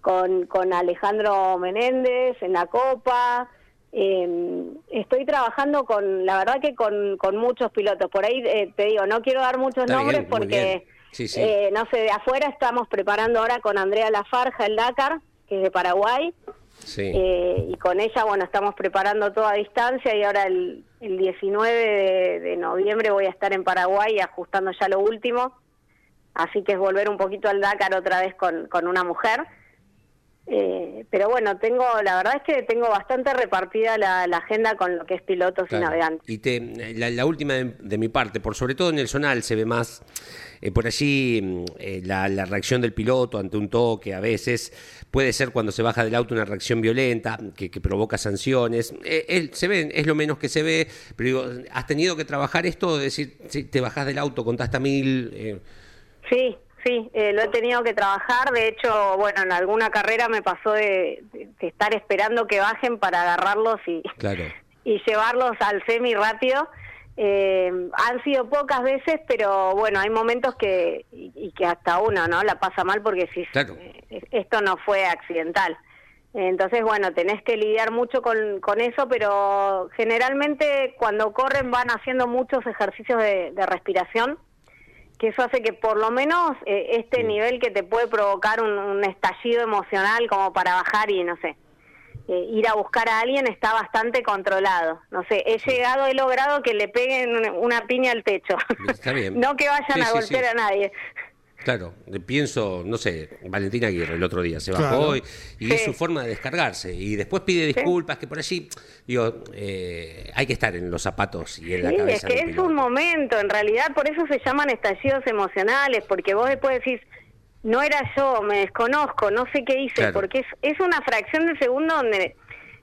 con, con Alejandro Menéndez en la Copa. Eh, estoy trabajando con, la verdad que con, con muchos pilotos. Por ahí eh, te digo, no quiero dar muchos Está nombres bien. porque, Sí, sí. eh, no sé, de afuera estamos preparando ahora con Andrea Lafarja el Dakar, que es de Paraguay. Sí. Eh, y con ella, bueno, estamos preparando todo a distancia y ahora el, el 19 de, de noviembre voy a estar en Paraguay ajustando ya lo último. Así que es volver un poquito al Dakar otra vez con, con una mujer. Eh, pero bueno, tengo, la verdad es que tengo bastante repartida la, la agenda con lo que es pilotos y navegantes. Y te, la, la última de, de mi parte, por sobre todo en el zonal se ve más eh, por allí mm, eh, la, la reacción del piloto ante un toque, a veces puede ser cuando se baja del auto una reacción violenta que, que provoca sanciones. Eh, él- se ve, es lo menos que se ve, pero digo, has tenido que trabajar esto, de decir, si te bajás del auto, contaste a mil. eh, Sí, sí, eh, lo he tenido que trabajar. De hecho, bueno, en alguna carrera me pasó de, de- de estar esperando que bajen para agarrarlos y, claro. y llevarlos al semi rápido. Eh, han sido pocas veces, pero bueno, hay momentos que y, y que hasta uno no la pasa mal porque si Claro. eh, esto no fue accidental. Entonces, bueno, tenés que lidiar mucho con, con eso, pero generalmente cuando corren van haciendo muchos ejercicios de, de respiración, que eso hace que por lo menos eh, este nivel que te puede provocar un, un estallido emocional como para bajar y no sé, eh, ir a buscar a alguien está bastante controlado. No sé, he llegado, he logrado que le peguen una- una piña al techo. Está bien. no que vayan Sí, a golpear a nadie. Claro, pienso, no sé, Valentina Aguirre el otro día se bajó Claro. y, y es su forma de descargarse y después pide disculpas, que por allí, digo, eh, hay que estar en los zapatos y en la Sí, es cabeza que es piloto. un momento, en realidad por eso se llaman estallidos emocionales, porque vos después decís, no era yo, me desconozco, no sé qué hice, Claro. porque es, es una fracción de segundo donde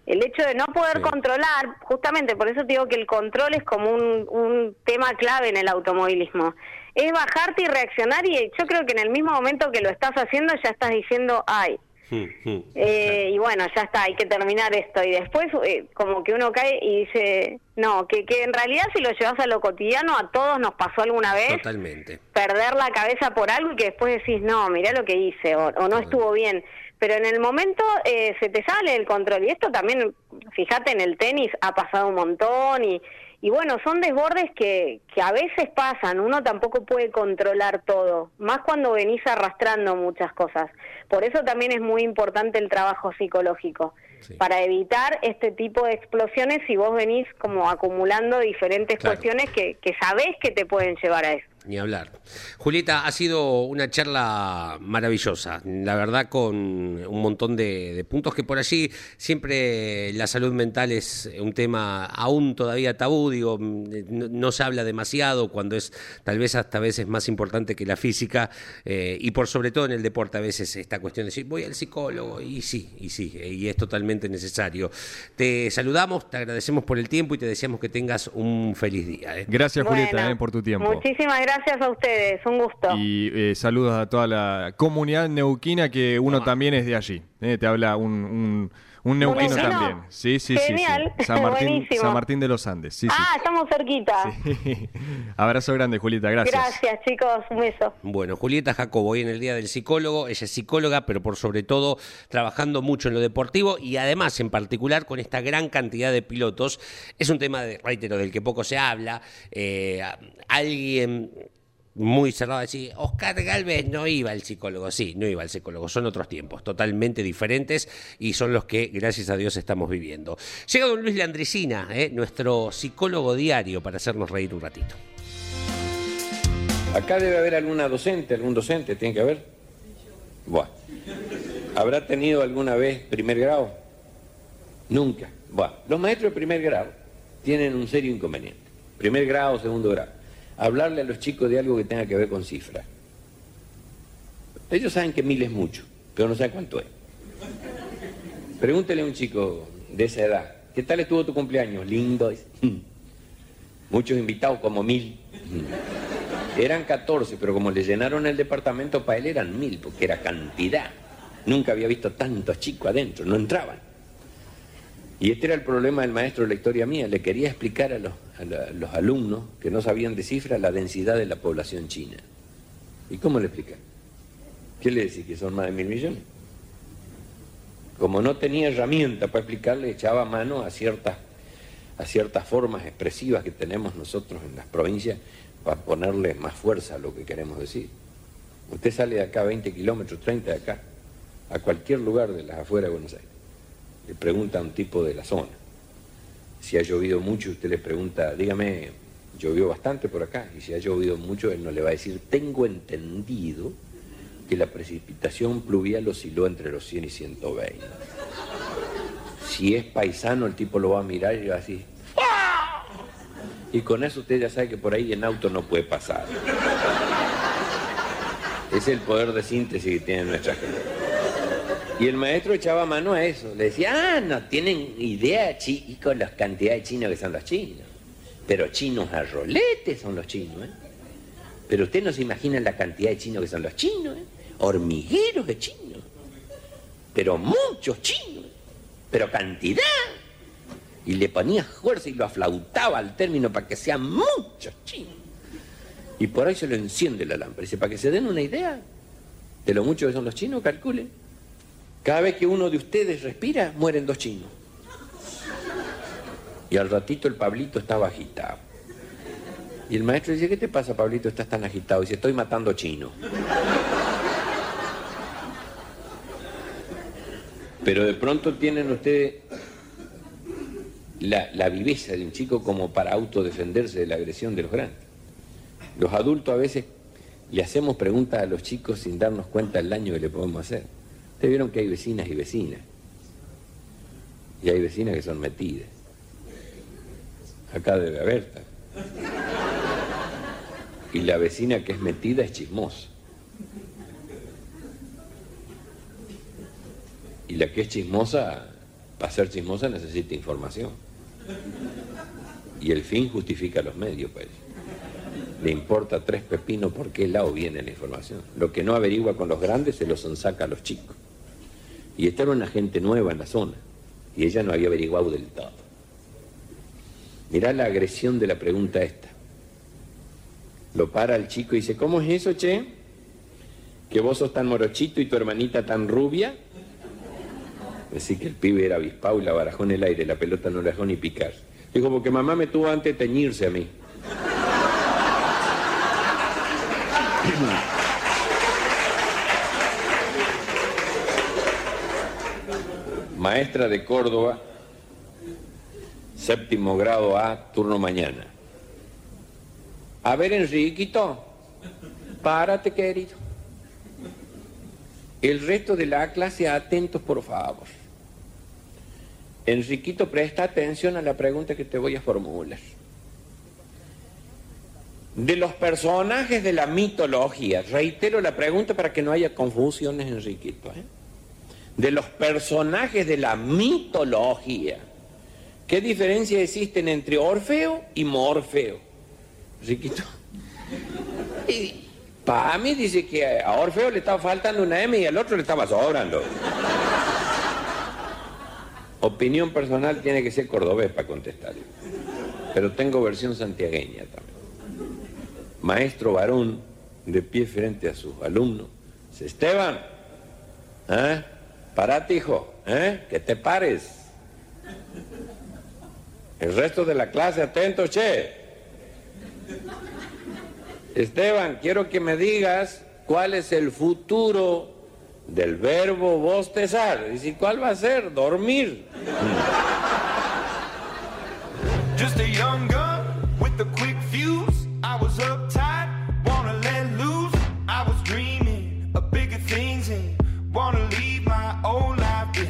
el hecho de no poder Sí. controlar, justamente por eso te digo que el control es como un, un tema clave en el automovilismo, es bajarte y reaccionar y yo creo que en el mismo momento que lo estás haciendo ya estás diciendo, ay, Hmm, hmm. eh, y bueno, ya está, hay que terminar esto. Y después, eh, como que uno cae y dice, no, que, que en realidad si lo llevas a lo cotidiano, a todos nos pasó alguna vez Totalmente. perder la cabeza por algo y que después decís, no, mirá lo que hice, o, o no estuvo bien. Pero en el momento eh, se te sale el control. Y esto también, fíjate, en el tenis ha pasado un montón y, y bueno, son desbordes que, que a veces pasan, uno tampoco puede controlar todo, más cuando venís arrastrando muchas cosas. Por eso también es muy importante el trabajo psicológico, Sí. para evitar este tipo de explosiones si vos venís como acumulando diferentes Claro. cuestiones que, que sabés que te pueden llevar a eso. Ni hablar. Julieta, ha sido una charla maravillosa, la verdad con un montón de, de puntos que por allí siempre la salud mental es un tema aún todavía tabú, digo, no, no se habla demasiado cuando es tal vez hasta veces más importante que la física eh, y por sobre todo en el deporte a veces esta cuestión de decir voy al psicólogo y sí, y sí, y es totalmente necesario. Te saludamos, te agradecemos por el tiempo y te deseamos que tengas un feliz día. ¿eh? Gracias, Julieta, Bueno, eh, por tu tiempo. Muchísimas gracias a ustedes, un gusto. Y eh, saludos a toda la comunidad neuquina que uno también es de allí. eh, te habla un, un- Un neuquino también. Sí, sí, sí, sí. Genial. San Martín, Buenísimo. San Martín de los Andes. Sí, sí. Ah, estamos cerquita. Abrazo grande, Julieta. Gracias. Gracias, chicos. Un beso. Bueno, Julieta Jacobo, hoy en el Día del Psicólogo, ella es psicóloga, pero por sobre todo trabajando mucho en lo deportivo y además en particular con esta gran cantidad de pilotos. Es un tema, de, reitero, del que poco se habla. Eh, alguien muy cerrado decir, Oscar Galvez no iba al psicólogo. Sí, no iba al psicólogo. Son otros tiempos, totalmente diferentes y son los que, gracias a Dios, estamos viviendo. Llega don Luis Landricina, eh, nuestro psicólogo diario, para hacernos reír un ratito. Acá debe haber alguna docente, algún docente, tiene que haber. Bueno. ¿Habrá tenido alguna vez primer grado? Nunca. Bueno, los maestros de primer grado tienen un serio inconveniente. Primer grado, segundo grado. Hablarle a los chicos de algo que tenga que ver con cifras. Ellos saben que mil es mucho, pero no saben cuánto es. Pregúntele a un chico de esa edad, ¿qué tal estuvo tu cumpleaños? Lindo. Muchos invitados, como mil. Eran 14, pero como le llenaron el departamento para él eran mil, porque era cantidad. Nunca había visto tantos chicos adentro, no entraban. Y este era el problema del maestro de la historia mía. Le quería explicar a los, a los alumnos que no sabían de cifras la densidad de la población china. ¿Y cómo le explica? ¿Qué le decía? Que son más de mil millones. Como no tenía herramienta para explicarle, echaba mano a ciertas, a ciertas formas expresivas que tenemos nosotros en las provincias para ponerle más fuerza a lo que queremos decir. Usted sale de acá 20 kilómetros, 30 de acá, a cualquier lugar de las afueras de Buenos Aires. Le pregunta a un tipo de la zona. Si ha llovido mucho, usted le pregunta, dígame, llovió bastante por acá. Y si ha llovido mucho, él no le va a decir, tengo entendido que la precipitación pluvial osciló entre los 100 y 120. Si es paisano, el tipo lo va a mirar y va a decir, y con eso usted ya sabe que por ahí en auto no puede pasar. Es el poder de síntesis que tiene nuestra gente. Y el maestro echaba mano a eso. Le decía, ah, no tienen idea, chicos, la cantidad de chinos que son los chinos. Pero chinos a roletes son los chinos, ¿eh? Pero usted no se imagina la cantidad de chinos que son los chinos, ¿eh? Hormigueros de chinos. Pero muchos chinos. Pero cantidad. Y le ponía fuerza y lo aflautaba al término para que sean muchos chinos. Y por ahí se lo enciende la lámpara. Dice, para que se den una idea de lo mucho que son los chinos, calculen. Cada vez que uno de ustedes respira, mueren dos chinos. Y al ratito el Pablito estaba agitado. Y el maestro dice, ¿qué te pasa, Pablito? Estás tan agitado. Dice, estoy matando chinos. Pero de pronto tienen ustedes la, la viveza de un chico como para autodefenderse de la agresión de los grandes. Los adultos a veces le hacemos preguntas a los chicos sin darnos cuenta del daño que le podemos hacer. Ustedes vieron que hay vecinas y vecinas. Y hay vecinas que son metidas. Acá debe haber. Y la vecina que es metida es chismosa. Y la que es chismosa, para ser chismosa necesita información. Y el fin justifica los medios, pues. Le importa tres pepinos por qué lado viene la información. Lo que no averigua con los grandes se lo sonsaca a los chicos. Y esta era una gente nueva en la zona. Y ella no había averiguado del todo. Mirá la agresión de la pregunta esta. Lo para el chico y dice, ¿cómo es eso, che? ¿Que vos sos tan morochito y tu hermanita tan rubia? Decir que el pibe era avispado y la barajó en el aire, la pelota no la dejó ni picar. Dijo, porque mamá me tuvo antes teñirse a mí. Maestra de Córdoba, séptimo grado A, turno mañana. A ver, Enriquito, párate, querido. El resto de la clase, atentos, por favor. Enriquito, presta atención a la pregunta que te voy a formular. De los personajes de la mitología, reitero la pregunta para que no haya confusiones, Enriquito. ¿eh? De los personajes de la mitología, ¿qué diferencia existen entre Orfeo y Morfeo? Enriquito. Y para mí dice que a Orfeo le estaba faltando una M y al otro le estaba sobrando. opinión personal tiene que ser cordobés para contestar. Pero tengo versión santiagueña también. Maestro varón, de pie frente a sus alumnos, Esteban, ¿eh? Parate, hijo, ¿eh? Que te pares. El resto de la clase, atento, che. Esteban, quiero que me digas cuál es el futuro del verbo bostezar. Dice, ¿cuál va a ser? Dormir. Just a young gun with a quick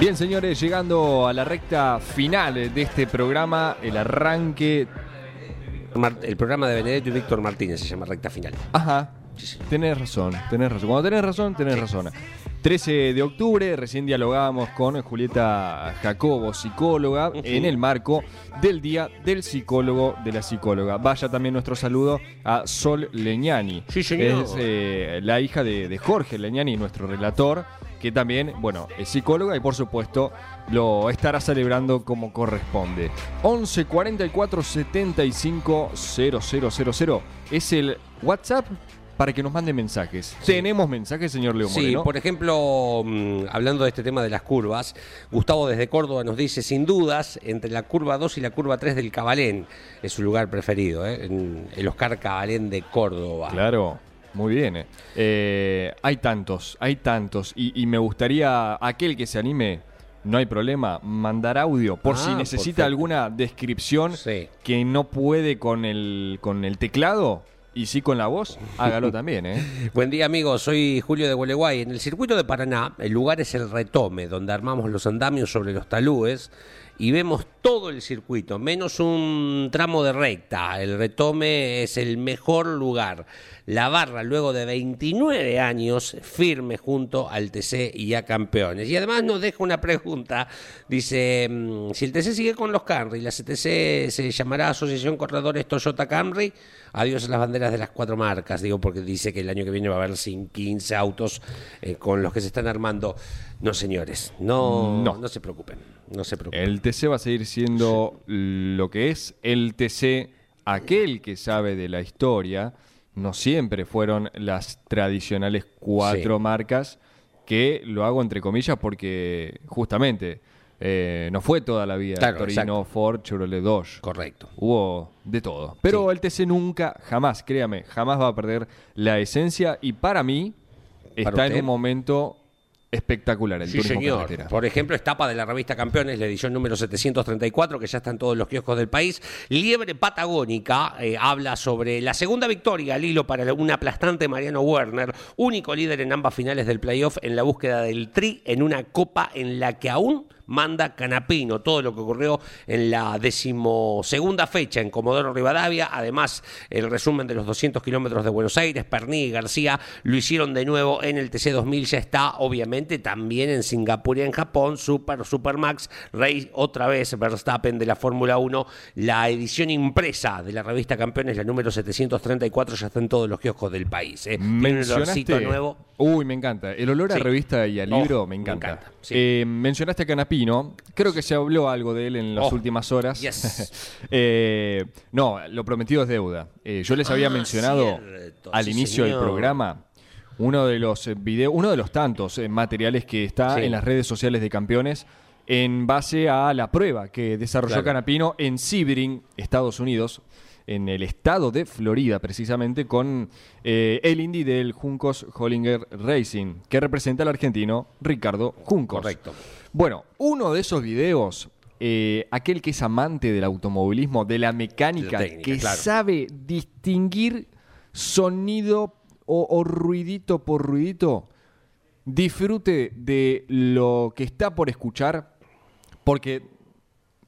Bien, señores, llegando a la recta final de este programa, el arranque. El programa de Benedetto y Víctor Martínez se llama Recta Final. Ajá, tenés razón, tenés razón. Cuando tenés razón, tenés razón. 13 de octubre, recién dialogábamos con Julieta Jacobo, psicóloga, en el marco del Día del Psicólogo de la Psicóloga. Vaya también nuestro saludo a Sol Leñani. Sí, señor. Es eh, la hija de, de Jorge Leñani, nuestro relator, que también, bueno, es psicóloga y por supuesto lo estará celebrando como corresponde. 11 44 75 000 es el WhatsApp para que nos manden mensajes. ¿Tenemos mensajes, señor Leo Sí, Moreno? por ejemplo, mm, hablando de este tema de las curvas, Gustavo desde Córdoba nos dice, sin dudas, entre la curva 2 y la curva 3 del Cabalén, es su lugar preferido, ¿eh? en el Oscar Cabalén de Córdoba. Claro, muy bien. eh. Eh, hay tantos, hay tantos. Y, y me gustaría, aquel que se anime, no hay problema, mandar audio. Por Ah, si necesita perfecto. alguna descripción Sí. que no puede con el, con el teclado y sí con la voz, hágalo también, ¿eh? Buen día amigos, soy Julio de Gualeguay. En el circuito de Paraná, el lugar es el retome, donde armamos los andamios sobre los talúes y vemos todo el circuito, menos un tramo de recta. El retome es el mejor lugar. La barra, luego de 29 años, firme junto al TC y a campeones. Y además nos deja una pregunta. Dice, mm, si el TC sigue con los Camry, la CTC se llamará Asociación Corredores Toyota Camry. Adiós a las banderas de las cuatro marcas, digo, porque dice que el año que viene va a haber sin 15 autos eh, con los que se están armando. No, señores, no, No. no. se preocupen, no se preocupen. El TC va a seguir siendo lo que es el TC, aquel que sabe de la historia. No siempre fueron las tradicionales cuatro Sí. marcas, que lo hago entre comillas porque justamente eh, no fue toda la vida Claro, Torino, exacto. Ford, Chevrolet Dodge. Correcto. Hubo de todo. Pero el TC nunca, jamás, créame, jamás va a perder la esencia y para mí ¿Para está en un momento espectacular el Sí, turismo señor. carretera. Por ejemplo, es tapa de la revista Campeones, la edición número 734, que ya está en todos los kioscos del país. Liebre Patagónica eh, habla sobre la segunda victoria al hilo para un aplastante Mariano Werner, único líder en ambas finales del playoff en la búsqueda del tri en una copa en la que aún manda Canapino. Todo lo que ocurrió en la decimosegunda fecha en Comodoro Rivadavia. Además, el resumen de los 200 kilómetros de Buenos Aires, Perní y García lo hicieron de nuevo en el TC 2000. Ya está, obviamente, también en Singapur y en Japón. Super, Supermax, Rey, otra vez Verstappen de la Fórmula 1. La edición impresa de la revista Campeones, la número 734, ya está en todos los kioscos del país. ¿eh? Un olorcito nuevo. Uy, me encanta. El olor a Sí. revista y a Oh, libro me me encanta. encanta, sí. Eh, mencionaste a Canapino. Creo que se habló algo de él en las Oh, últimas horas. yes. Eh, no, lo prometido es deuda. Eh, yo les había Ah, mencionado cierto, al sí, inicio del programa uno de los eh, videos, uno de los tantos eh, materiales que está Sí. en las redes sociales de campeones en base a la prueba que desarrolló Claro. Canapino en Sebring, Estados Unidos, en el estado de Florida, precisamente, con eh, el Indy del Juncos Hollinger Racing, que representa al argentino Ricardo Juncos. Correcto. Bueno, uno de esos videos, eh, aquel que es amante del automovilismo, de la mecánica, De la técnica, que claro. sabe distinguir sonido o, o ruidito por ruidito, disfrute de lo que está por escuchar porque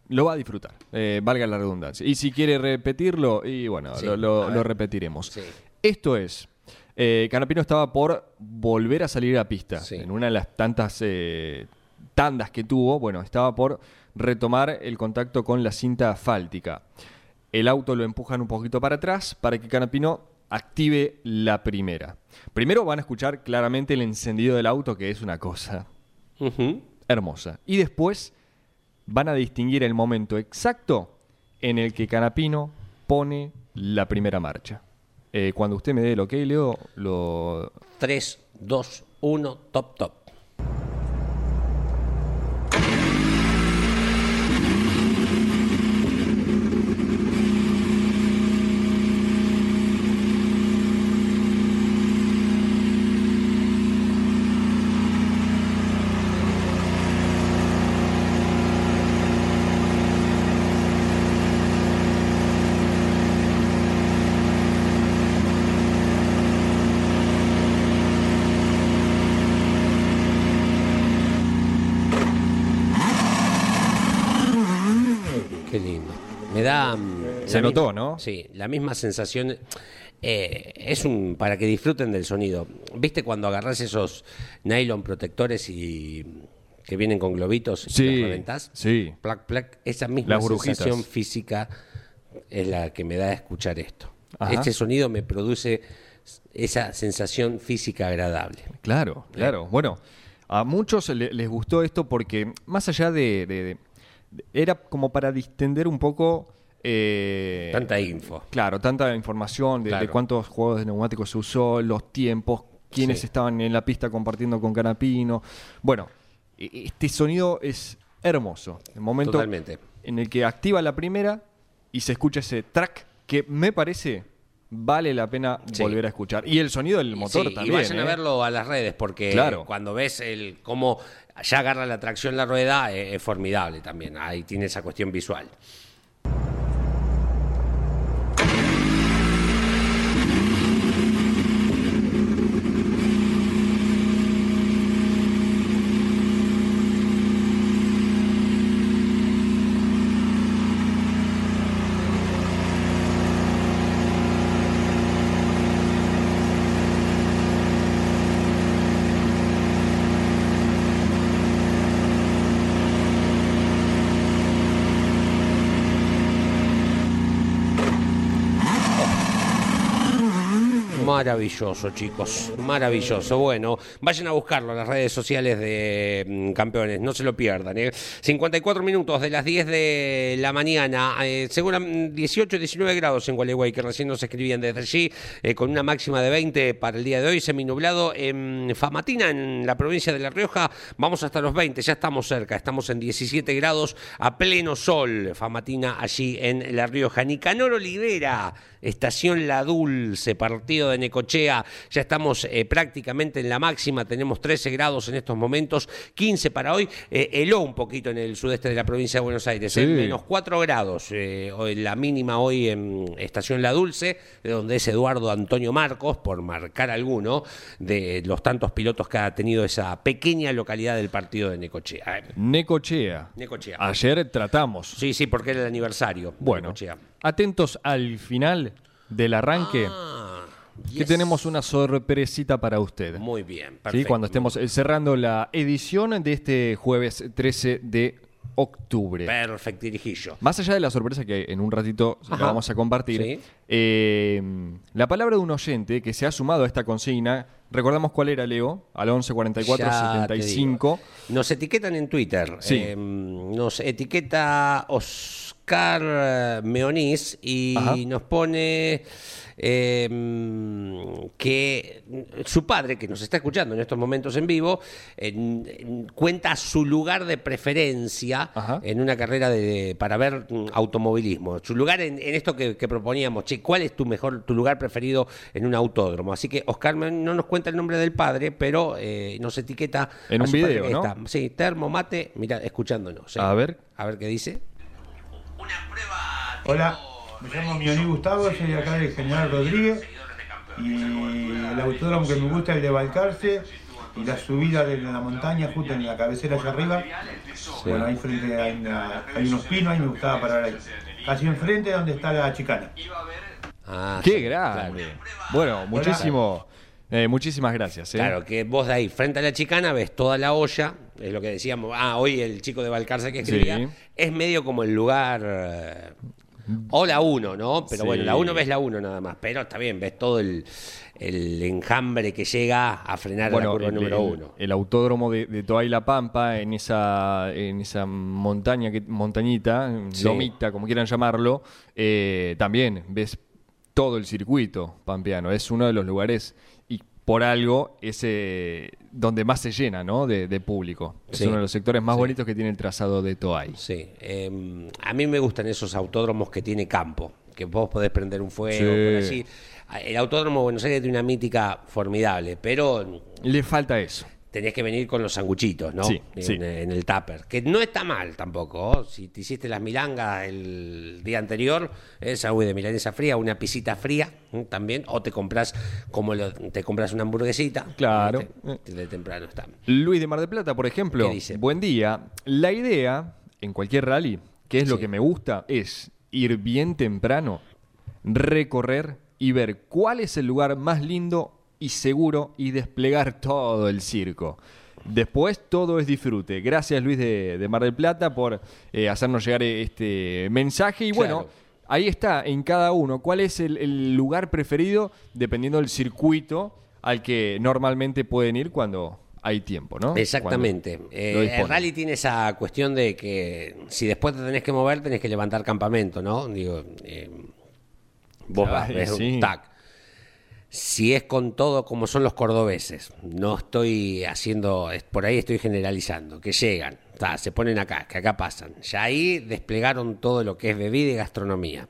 lo va a disfrutar, eh, valga la redundancia. Y si quiere repetirlo, y bueno, Sí, lo, repetiremos. Sí. Esto es, eh, Canapino estaba por volver a salir a pista. Sí. En una de las tantas eh, tandas que tuvo, bueno, estaba por retomar el contacto con la cinta asfáltica. El auto lo empujan un poquito para atrás para que Canapino active la primera. Primero van a escuchar claramente el encendido del auto, que es una cosa hermosa. Y después van a distinguir el momento exacto en el que Canapino pone la primera marcha. Eh, cuando usted me dé el ok, Leo, lo... 3, 2, 1, top, top. Qué lindo. Me da. mm, Se notó, ¿no? Sí, la misma sensación. eh, es un. para que disfruten del sonido. ¿Viste cuando agarrás esos nylon protectores y. que vienen con globitos y Sí, los reventás? sí. Plac, plac. Esa misma sensación física es la que me da escuchar esto. Ajá. Este sonido me produce esa sensación física agradable. Claro, claro. Bueno, a muchos le- les gustó esto porque más allá de... de- de- era como para distender un poco... eh, Tanta info. Claro, tanta información de, cuántos juegos de neumáticos se usó, los tiempos, quiénes Sí. estaban en la pista compartiendo con Canapino. Bueno, e- este sonido es hermoso. El momento Totalmente. en el que activa la primera y se escucha ese track que me parece vale la pena Sí. volver a escuchar. Y el sonido del motor Sí, también. Y vayan a ¿eh? verlo a las redes, porque Claro. cuando ves el cómo ya agarra la tracción la rueda, eh, es formidable también. Ahí tiene esa cuestión visual. Maravilloso, chicos. Maravilloso. Bueno, vayan a buscarlo en las redes sociales de mm, campeones. No se lo pierdan. ¿eh? 54 minutos de las 10 de la mañana. Eh, segura- mm, 18, 19 grados en Gualeguay, que recién nos escribían desde allí, eh, con una máxima de 20 para el día de hoy. Seminublado en Famatina, en la provincia de La Rioja. Vamos hasta los 20. Ya estamos cerca. Estamos en 17 grados a pleno sol. Famatina allí en La Rioja. Nicanor Olivera. Estación La Dulce, partido de Necochea. Ya estamos eh, prácticamente en la máxima, tenemos 13 grados en estos momentos, 15 para hoy. Eh, heló un poquito en el sudeste de la provincia de Buenos Aires, Sí. eh, menos 4 grados. eh, la mínima hoy en Estación La Dulce, de donde es Eduardo Antonio Marcos, por marcar alguno de los tantos pilotos que ha tenido esa pequeña localidad del partido de Necochea. Necochea. Necochea. Ayer tratamos. Sí, sí, porque era el aniversario. Bueno, Necochea. atentos al final del arranque, Ah, que yes. tenemos una sorpresita para usted. Muy bien, ¿sí? perfecto. Cuando estemos eh, cerrando la edición de este jueves 13 de octubre. Perfecto, dirijillo. Más allá de la sorpresa que en un ratito la vamos a compartir, Sí. eh, la palabra de un oyente que se ha sumado a esta consigna, recordamos cuál era, Leo, al 11 44 Ya te 75. Nos etiquetan en Twitter. Sí. Eh, nos etiqueta Oscar eh, Meonís y Ajá. nos pone eh, que su padre, que nos está escuchando en estos momentos en vivo, en- en- cuenta su lugar de preferencia Ajá. en una carrera de, para ver mm, automovilismo. Su lugar en, en esto que, que proponíamos, che, ¿cuál es tu mejor, tu lugar preferido en un autódromo? Así que Oscar no nos cuenta el nombre del padre, pero eh, nos etiqueta En a un video, ¿no? está. sí, termo, mate, mira, escuchándonos. A ver. A ver qué dice. Hola, me llamo Mioni Gustavo, soy de acá de General Rodríguez y el autódromo que me gusta es el de Balcarce y la subida de la montaña, justo en la cabecera allá arriba. Bueno, ahí frente hay, una- hay unos pinos, ahí me gustaba parar ahí. Casi enfrente donde está la chicana. Ah, ¡Qué sí, grande! Bueno, muchísimo, eh, muchísimas gracias. ¿eh? Claro, que vos de ahí, frente a la chicana, ves toda la olla, es lo que decíamos, ah, hoy el chico de Balcarce que escribía, Sí. es medio como el lugar, eh, o la 1, ¿no? Pero Sí. bueno, la 1 ves la 1 nada más, pero está bien, ves todo el, el enjambre que llega a frenar la curva el, número el- 1. el autódromo de, de La Pampa, en esa, en esa montaña, que, montañita, Sí. lomita, como quieran llamarlo, eh, también ves todo el circuito pampeano. Es uno de los lugares, por algo, es eh, donde más se llena ¿no? de, de público. Es Sí. uno de los sectores más Sí. bonitos que tiene el trazado de Toay. Sí, eh, a mí me gustan esos autódromos que tiene campo, que vos podés prender un fuego, Sí. por allí. El autódromo de Buenos Aires tiene una mítica formidable, pero Le falta eso. Tenés que venir con los sanguchitos, ¿no? Sí, en, sí. en el tupper. Que no está mal tampoco. ¿oh? Si te hiciste las milangas el día anterior, esa de milanesa fría, una pisita fría ¿eh? también, o te compras como lo- te compras una hamburguesita. Claro. ¿viste? De temprano está. Luis de Mar del Plata, por ejemplo. ¿Qué dice? Buen día. La idea, en cualquier rally, que es lo que me gusta, es ir bien temprano, recorrer y ver cuál es el lugar más lindo y seguro y desplegar todo el circo. Después todo es disfrute. Gracias Luis de, de Mar del Plata por eh, hacernos llegar este mensaje. Y bueno, ahí está en cada uno. ¿Cuál es el, el lugar preferido dependiendo del circuito al que normalmente pueden ir cuando hay tiempo, ¿no? Exactamente. Eh, el rally tiene esa cuestión de que si después te tenés que mover, tenés que levantar campamento, ¿no? Digo, eh, vos vas, sí. un tac. Si es con todo como son los cordobeses, no estoy haciendo, por ahí estoy generalizando, que llegan, ta, se ponen acá, que acá pasan. Ya ahí desplegaron todo lo que es bebida y gastronomía.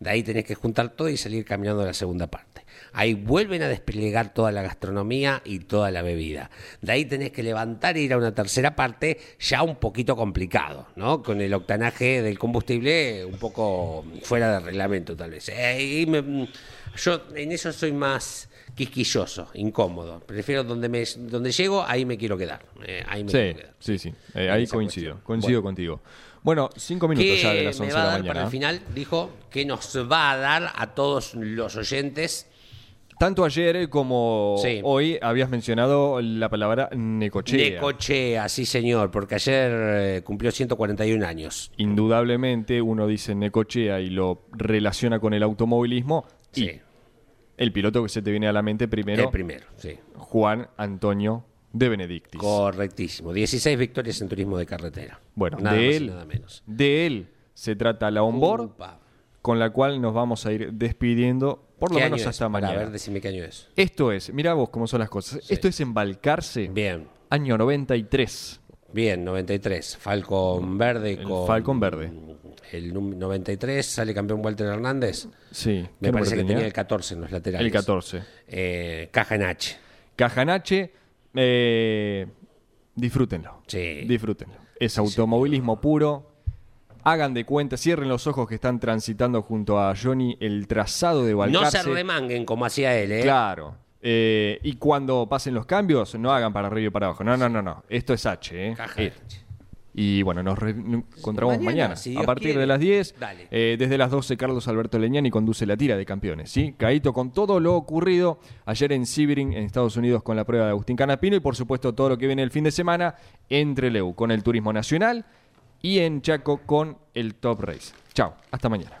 De ahí tenés que juntar todo y salir caminando a la segunda parte. Ahí vuelven a desplegar toda la gastronomía y toda la bebida. De ahí tenés que levantar e ir a una tercera parte ya un poquito complicado, ¿no? Con el octanaje del combustible un poco fuera de reglamento tal vez. Eh, me- yo en eso soy más quisquilloso, incómodo. Prefiero donde me donde llego, ahí me quiero quedar. Eh, ahí me Sí, quiero quedar. sí, sí. Eh, ahí coincido. cuestión. Coincido Bueno. contigo. Bueno, cinco minutos ¿Qué ya de las me 11 va de a la dar para mañana. el final? Dijo que nos va a dar a todos los oyentes. Tanto ayer como Sí. hoy habías mencionado la palabra necochea. Necochea, sí señor, porque ayer eh, cumplió 141 años. Indudablemente uno dice necochea y lo relaciona con el automovilismo y Sí, el piloto que se te viene a la mente primero, el primero, sí. Juan Antonio de Benedictis. Correctísimo. 16 victorias en turismo de carretera. Bueno, nada de más y él, nada menos. de él se trata la onboard, Upa. con la cual nos vamos a ir despidiendo por lo ¿Qué menos hasta es? Para mañana. ver, decime qué año es. Esto es, mira vos cómo son las cosas. Sí. Esto es embalcarse, Bien, año 93. Bien, 93. Falcon Verde El con... Falcon Verde. El num- 93 sale campeón Walter Hernández. Sí, ¿qué Me parece que tenía? tenía el 14 en los laterales. El 14. Eh, caja en H. Cajanache, eh, disfrútenlo. Sí. Disfrútenlo. Es automovilismo puro. Hagan de cuenta, cierren los ojos que están transitando junto a Johnny el trazado de No Balcarce. se remanguen como hacía él, ¿eh? Claro. Eh, y cuando pasen los cambios, no hagan para arriba y para abajo. No, no, no, no. Esto es H, ¿eh? Caja. Y bueno, nos re- encontramos Mañana, mañana. si a Dios partir quiere. de las 10, Dale. eh, desde las 12, Carlos Alberto Leñani conduce la tira de campeones. ¿sí? Caíto con todo lo ocurrido ayer en Sebring, en Estados Unidos, con la prueba de Agustín Canapino. Y por supuesto, todo lo que viene el fin de semana entre Leu, con el turismo nacional y en Chaco con el Top Race. Chao, hasta mañana.